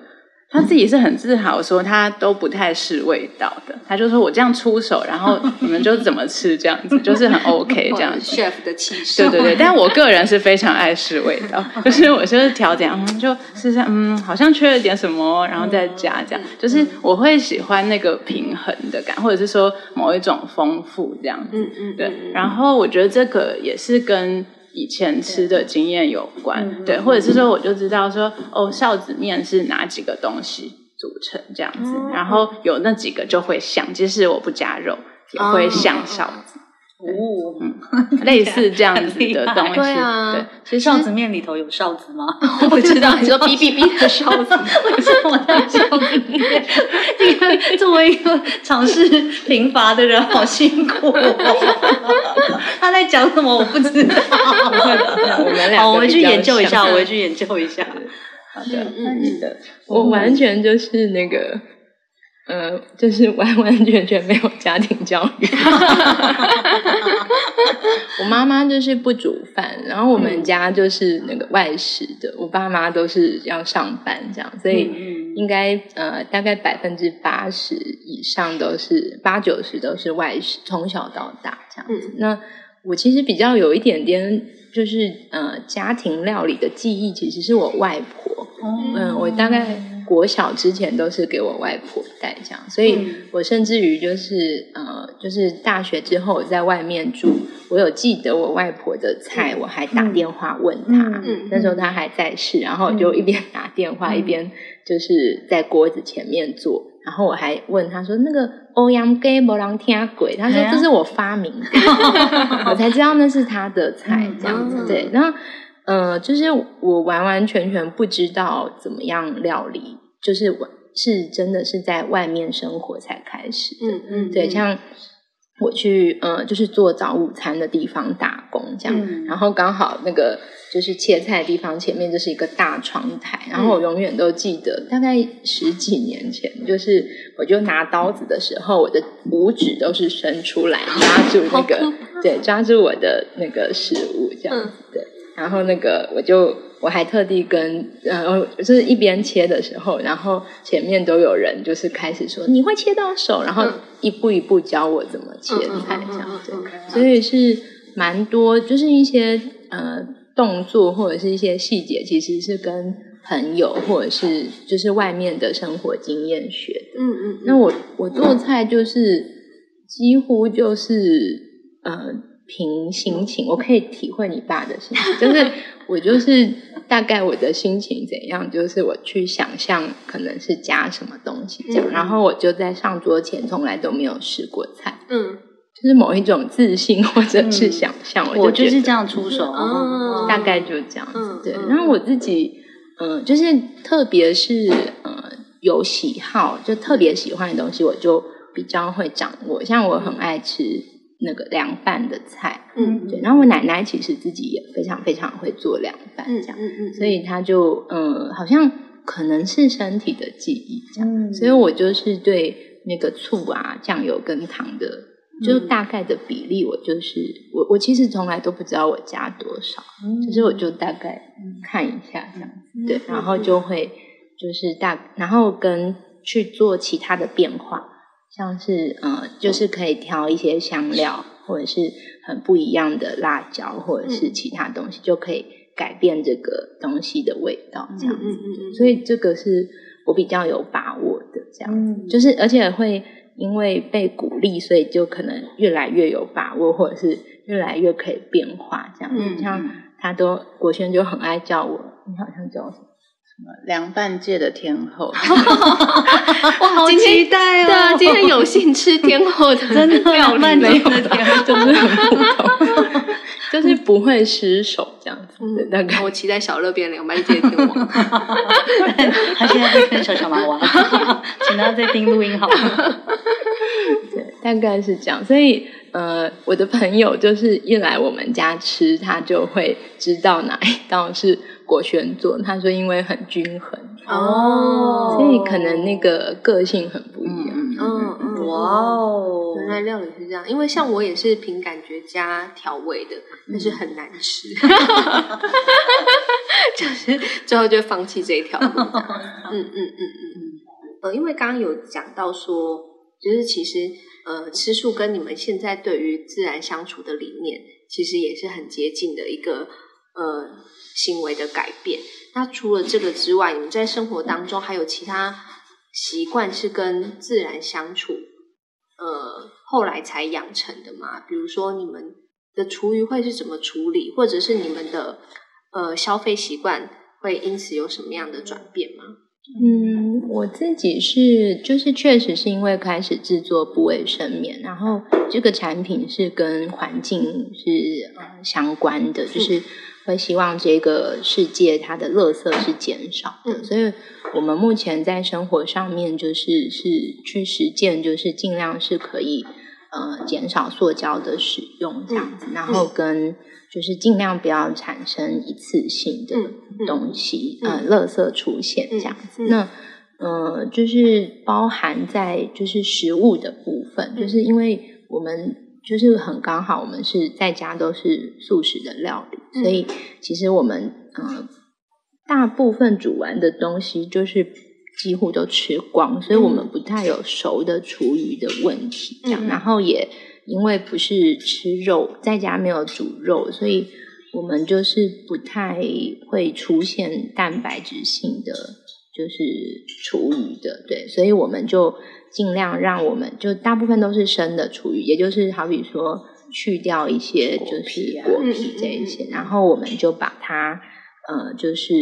他自己是很自豪，说他都不太试味道的。他就说我这样出手，然后你们就怎么吃这样子，就是很 OK 这样子。chef 的气势。对对对，但我个人是非常爱试味道，就是我就是调点，嗯，就试试，嗯，好像缺了点什么，然后再加这样。就是我会喜欢那个平衡的感，或者是说某一种丰富这样子。嗯嗯。对，然后我觉得这个也是跟。以前吃的经验有关，对，对，或者是说我就知道说，哦，臊子面是哪几个东西组成这样子，嗯、然后有那几个就会像，即使我不加肉，也会像臊子。哦，嗯，类似这样子的东西，对啊。对，其实臊子面里头有臊子吗？我不知道，你说 哔哔哔的臊子，为什么在臊子面？因为作为一个尝试贫乏的人，好辛苦哦。他在讲什么？我不知道。我们俩，我回去研究一下，我回去研究一下。好的，那你的，我完全就是那个。呃，就是 完完全全没有家庭教育。我妈妈就是不煮饭，然后我们家就是那个外食的，嗯、我爸妈都是要上班这样，所以应该呃大概百分之八十以上都是八九十都是外食，从小到大这样子。嗯、那我其实比较有一点点就是呃家庭料理的记忆，其实是我外婆。嗯，嗯，我大概。国小之前都是给我外婆带这样，所以我甚至于就是呃，就是大学之后我在外面住，我有记得我外婆的菜，我还打电话问她，嗯、那时候她还在世，然后就一边打电话、嗯、一边就是在锅子前面做，然后我还问他说那个欧阳给没人听鬼，他说这是我发明的，我才知道那是他的菜这样子，对，然后。呃，就是我完完全全不知道怎么样料理，就是我是真的是在外面生活才开始的。嗯嗯，对，像我去呃，就是做早午餐的地方打工这样，嗯、然后刚好那个就是切菜的地方前面就是一个大窗台，然后我永远都记得，大概十几年前，就是我就拿刀子的时候，我的五指都是伸出来抓住那个，对，抓住我的那个食物这样子，对。然后那个，我就我还特地跟，然后就是一边切的时候，然后前面都有人就是开始说，你会切到手，然后一步一步教我怎么切菜这样子，所以是蛮多，就是一些呃动作或者是一些细节，其实是跟朋友或者是就是外面的生活经验学的。嗯嗯。那我我做菜就是几乎就是呃。凭心情，我可以体会你爸的心情，就是我就是大概我的心情怎样，就是我去想象可能是加什么东西这样，嗯、然后我就在上桌前从来都没有试过菜，嗯，就是某一种自信或者是想象，嗯、我，就我就是这样出手，嗯、大概就这样子，对。然后我自己，嗯、呃，就是特别是呃有喜好，就特别喜欢的东西，我就比较会掌握，像我很爱吃。那个凉拌的菜，嗯，对。然后我奶奶其实自己也非常非常会做凉拌，这样，嗯嗯，所以她就，嗯，好像可能是身体的记忆，这样。嗯，所以我就是对那个醋啊、酱油跟糖的，就大概的比例，我就是我我其实从来都不知道我加多少，嗯，就是我就大概看一下这样子，对，然后就会就是大，然后跟去做其他的变化。像是呃，就是可以调一些香料，或者是很不一样的辣椒，或者是其他东西，就可以改变这个东西的味道，这样子。所以这个是我比较有把握的，这样子。就是而且会因为被鼓励，所以就可能越来越有把握，或者是越来越可以变化这样子。像他都国轩就很爱叫我，你好像叫我什么？凉拌界的天后，我，好期待哦！对啊，今天有幸吃天后的，真的凉拌界的天后，真的很普通，就是不会失手这样子。大概我期待小乐变凉拌界的天王，他现在在跟小小马玩，请大家再听录音好吗？对，大概是这样。所以呃，我的朋友就是一来我们家吃，他就会知道哪一道是。国轩做，他说因为很均衡哦，所以可能那个个性很不一样。哇哦，原来料理是这样。因为像我也是凭感觉加调味的，但是很难吃，就是最后就放弃这一条路。嗯嗯嗯嗯嗯。呃，因为刚刚有讲到说，就是其实呃，吃素跟你们现在对于自然相处的理念，其实也是很接近的一个呃。行为的改变。那除了这个之外，你们在生活当中还有其他习惯是跟自然相处，呃，后来才养成的吗？比如说，你们的厨余会是怎么处理，或者是你们的呃消费习惯会因此有什么样的转变吗？嗯，我自己是就是确实是因为开始制作不卫生棉，然后这个产品是跟环境是呃相关的，就是。会希望这个世界它的垃圾是减少的，嗯、所以我们目前在生活上面就是是去实践，就是尽量是可以呃减少塑胶的使用这样子，嗯、然后跟就是尽量不要产生一次性的东西、嗯嗯、呃垃圾出现这样子。那呃，就是包含在就是食物的部分，就是因为我们就是很刚好，我们是在家都是素食的料理，所以其实我们呃大部分煮完的东西就是几乎都吃光，所以我们不太有熟的厨余的问题，这样，然后也因为不是吃肉，在家没有煮肉，所以。我们就是不太会出现蛋白质性的，就是厨余的，对，所以我们就尽量让我们就大部分都是生的厨余，也就是好比说去掉一些就是果皮这一些，然后我们就把它呃就是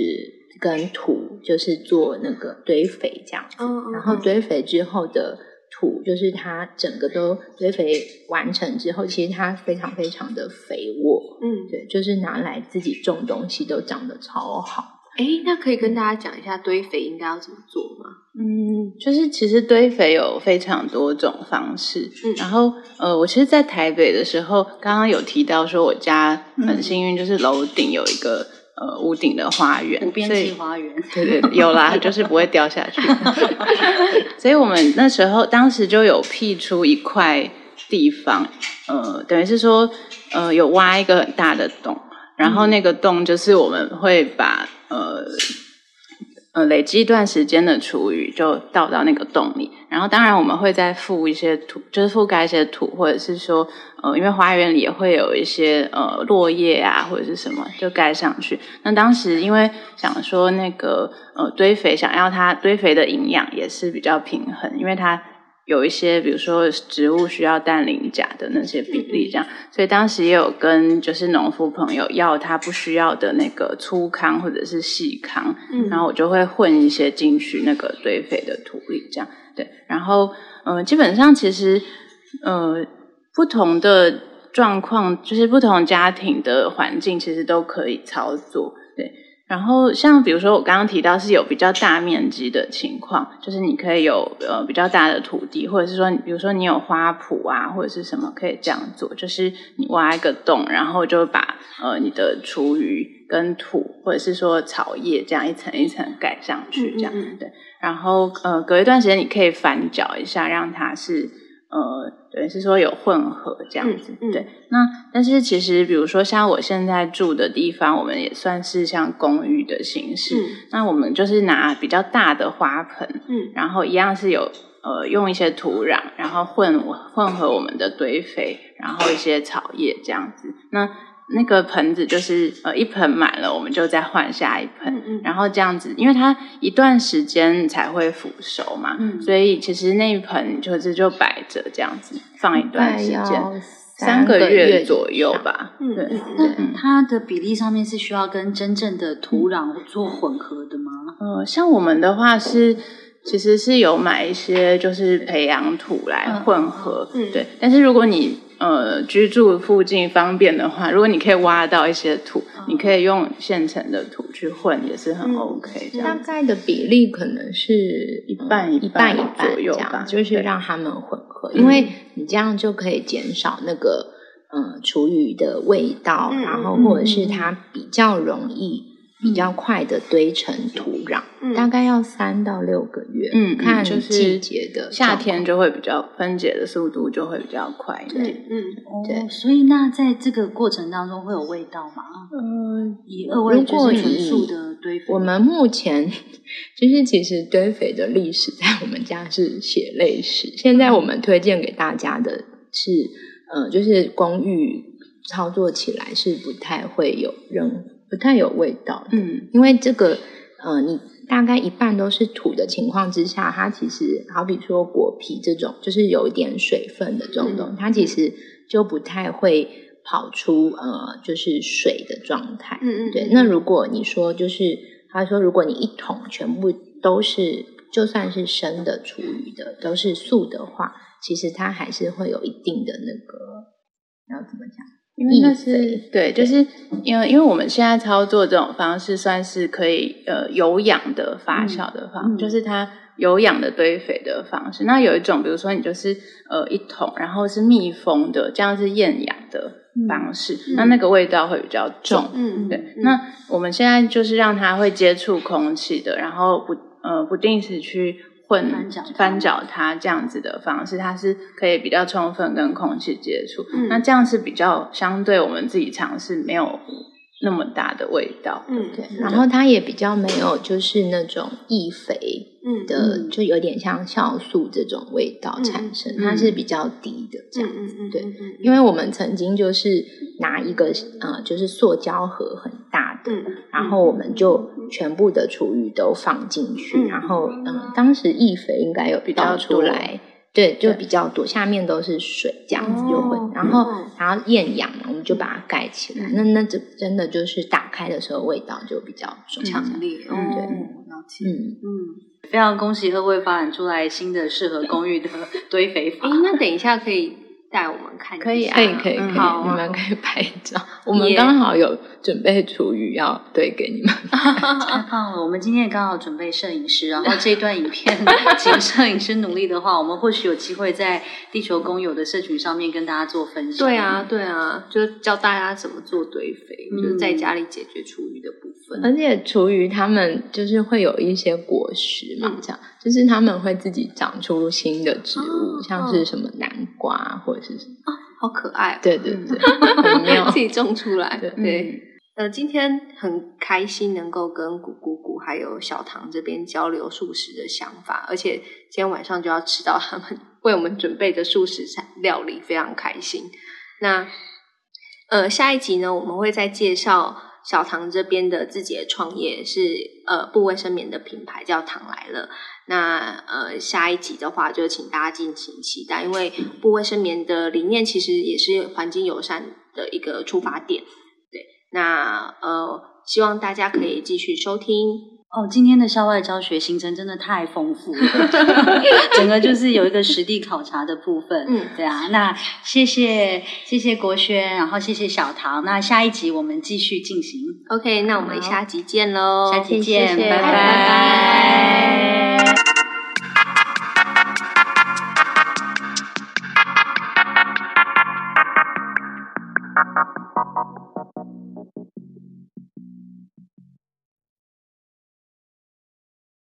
跟土就是做那个堆肥这样子，然后堆肥之后的。土就是它整个都堆肥完成之后，其实它非常非常的肥沃，嗯，对，就是拿来自己种东西都长得超好。哎，那可以跟大家讲一下堆肥应该要怎么做吗？嗯，就是其实堆肥有非常多种方式，嗯，然后呃，我其实，在台北的时候，刚刚有提到说我家很幸运，就是楼顶有一个。呃，屋顶的花园，无边际花园，对对，对，有啦，就是不会掉下去。所以我们那时候当时就有辟出一块地方，呃，等于是说，呃，有挖一个很大的洞，然后那个洞就是我们会把呃。呃，累积一段时间的厨余就倒到那个洞里，然后当然我们会再覆一些土，就是覆盖一些土，或者是说，呃，因为花园里也会有一些呃落叶啊或者是什么，就盖上去。那当时因为想说那个呃堆肥，想要它堆肥的营养也是比较平衡，因为它。有一些，比如说植物需要氮磷钾的那些比例，这样，所以当时也有跟就是农夫朋友要他不需要的那个粗糠或者是细糠，嗯，然后我就会混一些进去那个堆肥的土里，这样，对，然后嗯、呃，基本上其实呃不同的状况，就是不同家庭的环境，其实都可以操作，对。然后像比如说我刚刚提到是有比较大面积的情况，就是你可以有呃比较大的土地，或者是说比如说你有花圃啊或者是什么可以这样做，就是你挖一个洞，然后就把呃你的厨余跟土或者是说草叶这样一层一层盖上去，这样嗯嗯对。然后呃隔一段时间你可以翻搅一下，让它是。呃，对，是说有混合这样子，嗯嗯、对。那但是其实，比如说像我现在住的地方，我们也算是像公寓的形式。嗯、那我们就是拿比较大的花盆，嗯，然后一样是有呃用一些土壤，然后混混合我们的堆肥，然后一些草叶这样子。那那个盆子就是呃一盆满了，我们就再换下一盆，嗯嗯、然后这样子，因为它一段时间才会腐熟嘛，嗯、所以其实那一盆就是就摆着这样子放一段时间，三个月左右吧。嗯、对，那它的比例上面是需要跟真正的土壤做混合的吗？呃，像我们的话是。其实是有买一些就是培养土来混合，嗯嗯、对。但是如果你呃居住附近方便的话，如果你可以挖到一些土，嗯、你可以用现成的土去混，也是很 OK。大概的比例可能是一半一半一半左右吧，就是让他们混合，因为你这样就可以减少那个呃厨余的味道，嗯、然后或者是它比较容易。比较快的堆成土壤，嗯、大概要三到六个月。嗯，看季节的夏天就会比较分解的速度就会比较快一点。对，嗯，对。哦、所以那在这个过程当中会有味道吗？嗯，以二位就是纯素的堆肥，我们目前就 是其实堆肥的历史在我们家是血泪史。现在我们推荐给大家的是，呃，就是公寓操作起来是不太会有任。不太有味道，嗯，因为这个，呃，你大概一半都是土的情况之下，它其实好比说果皮这种，就是有一点水分的这种东西，嗯、它其实就不太会跑出呃，就是水的状态，嗯嗯，对。那如果你说就是，他说如果你一桶全部都是，就算是生的厨余的，都是素的话，其实它还是会有一定的那个，要怎么讲？因为那是对，就是因为因为我们现在操作这种方式，算是可以呃有氧的发酵的方式，嗯、就是它有氧的堆肥的方式。那有一种，比如说你就是呃一桶，然后是密封的，这样是厌氧的方式，嗯、那那个味道会比较重。嗯，对。嗯、那我们现在就是让它会接触空气的，然后不呃不定时去混翻搅翻搅它这样子的方式，它是可以比较充分跟空气接触。嗯那这样是比较相对我们自己尝试没有那么大的味道。嗯，对，然后它也比较没有就是那种易肥嗯的，嗯就有点像酵素这种味道产生，嗯它是比较低的这样嗯子。对，因为我们曾经就是拿一个呃，就是塑胶盒很大的，嗯然后我们就全部的厨余都放进去，嗯然后嗯、呃，当时易肥应该有比较倒出来。对，就比较多，下面都是水，这样子就会，哦然后嗯然后厌氧嘛，我们就把它盖起来。那那这真的就是打开的时候味道就比较，强烈，嗯对嗯，嗯，嗯。非常恭喜二位发展出来新的适合公寓的堆肥法哎，。那等一下可以带我们看一下，可以啊可以可以可以，嗯好啊你们可以拍照。我们刚好有准备厨余要对给你们。太棒了！我们今天也刚好准备摄影师，然后这段影片 请摄影师努力的话，我们或许有机会在地球公有的社群上面跟大家做分享。对啊，对啊，就教大家怎么做堆肥，嗯就是在家里解决厨余的部分。而且厨余他们就是会有一些果实嘛，嗯这样就是他们会自己长出新的植物，哦像是什么南瓜或者是什么，好可爱、哦，对对对，很妙自。己种出来。对对，呃，今天很开心能够跟谷姑姑还有小唐这边交流素食的想法，而且今天晚上就要吃到他们 为我们准备的素食料理，非常开心。那呃，下一集呢，我们会再介绍小唐这边的自己的创业是呃布卫生棉的品牌叫唐来了。那呃，下一集的话就请大家敬请期待，因为布卫生棉的理念其实也是环境友善的一个出发点。对，那呃，希望大家可以继续收听。哦，今天的校外教学行程真的太丰富了，整个就是有一个实地考察的部分。嗯，对啊，那谢谢谢谢国轩，然后谢谢小唐。那下一集我们继续进行，OK，那我们下集见喽，下集见，谢谢拜拜拜。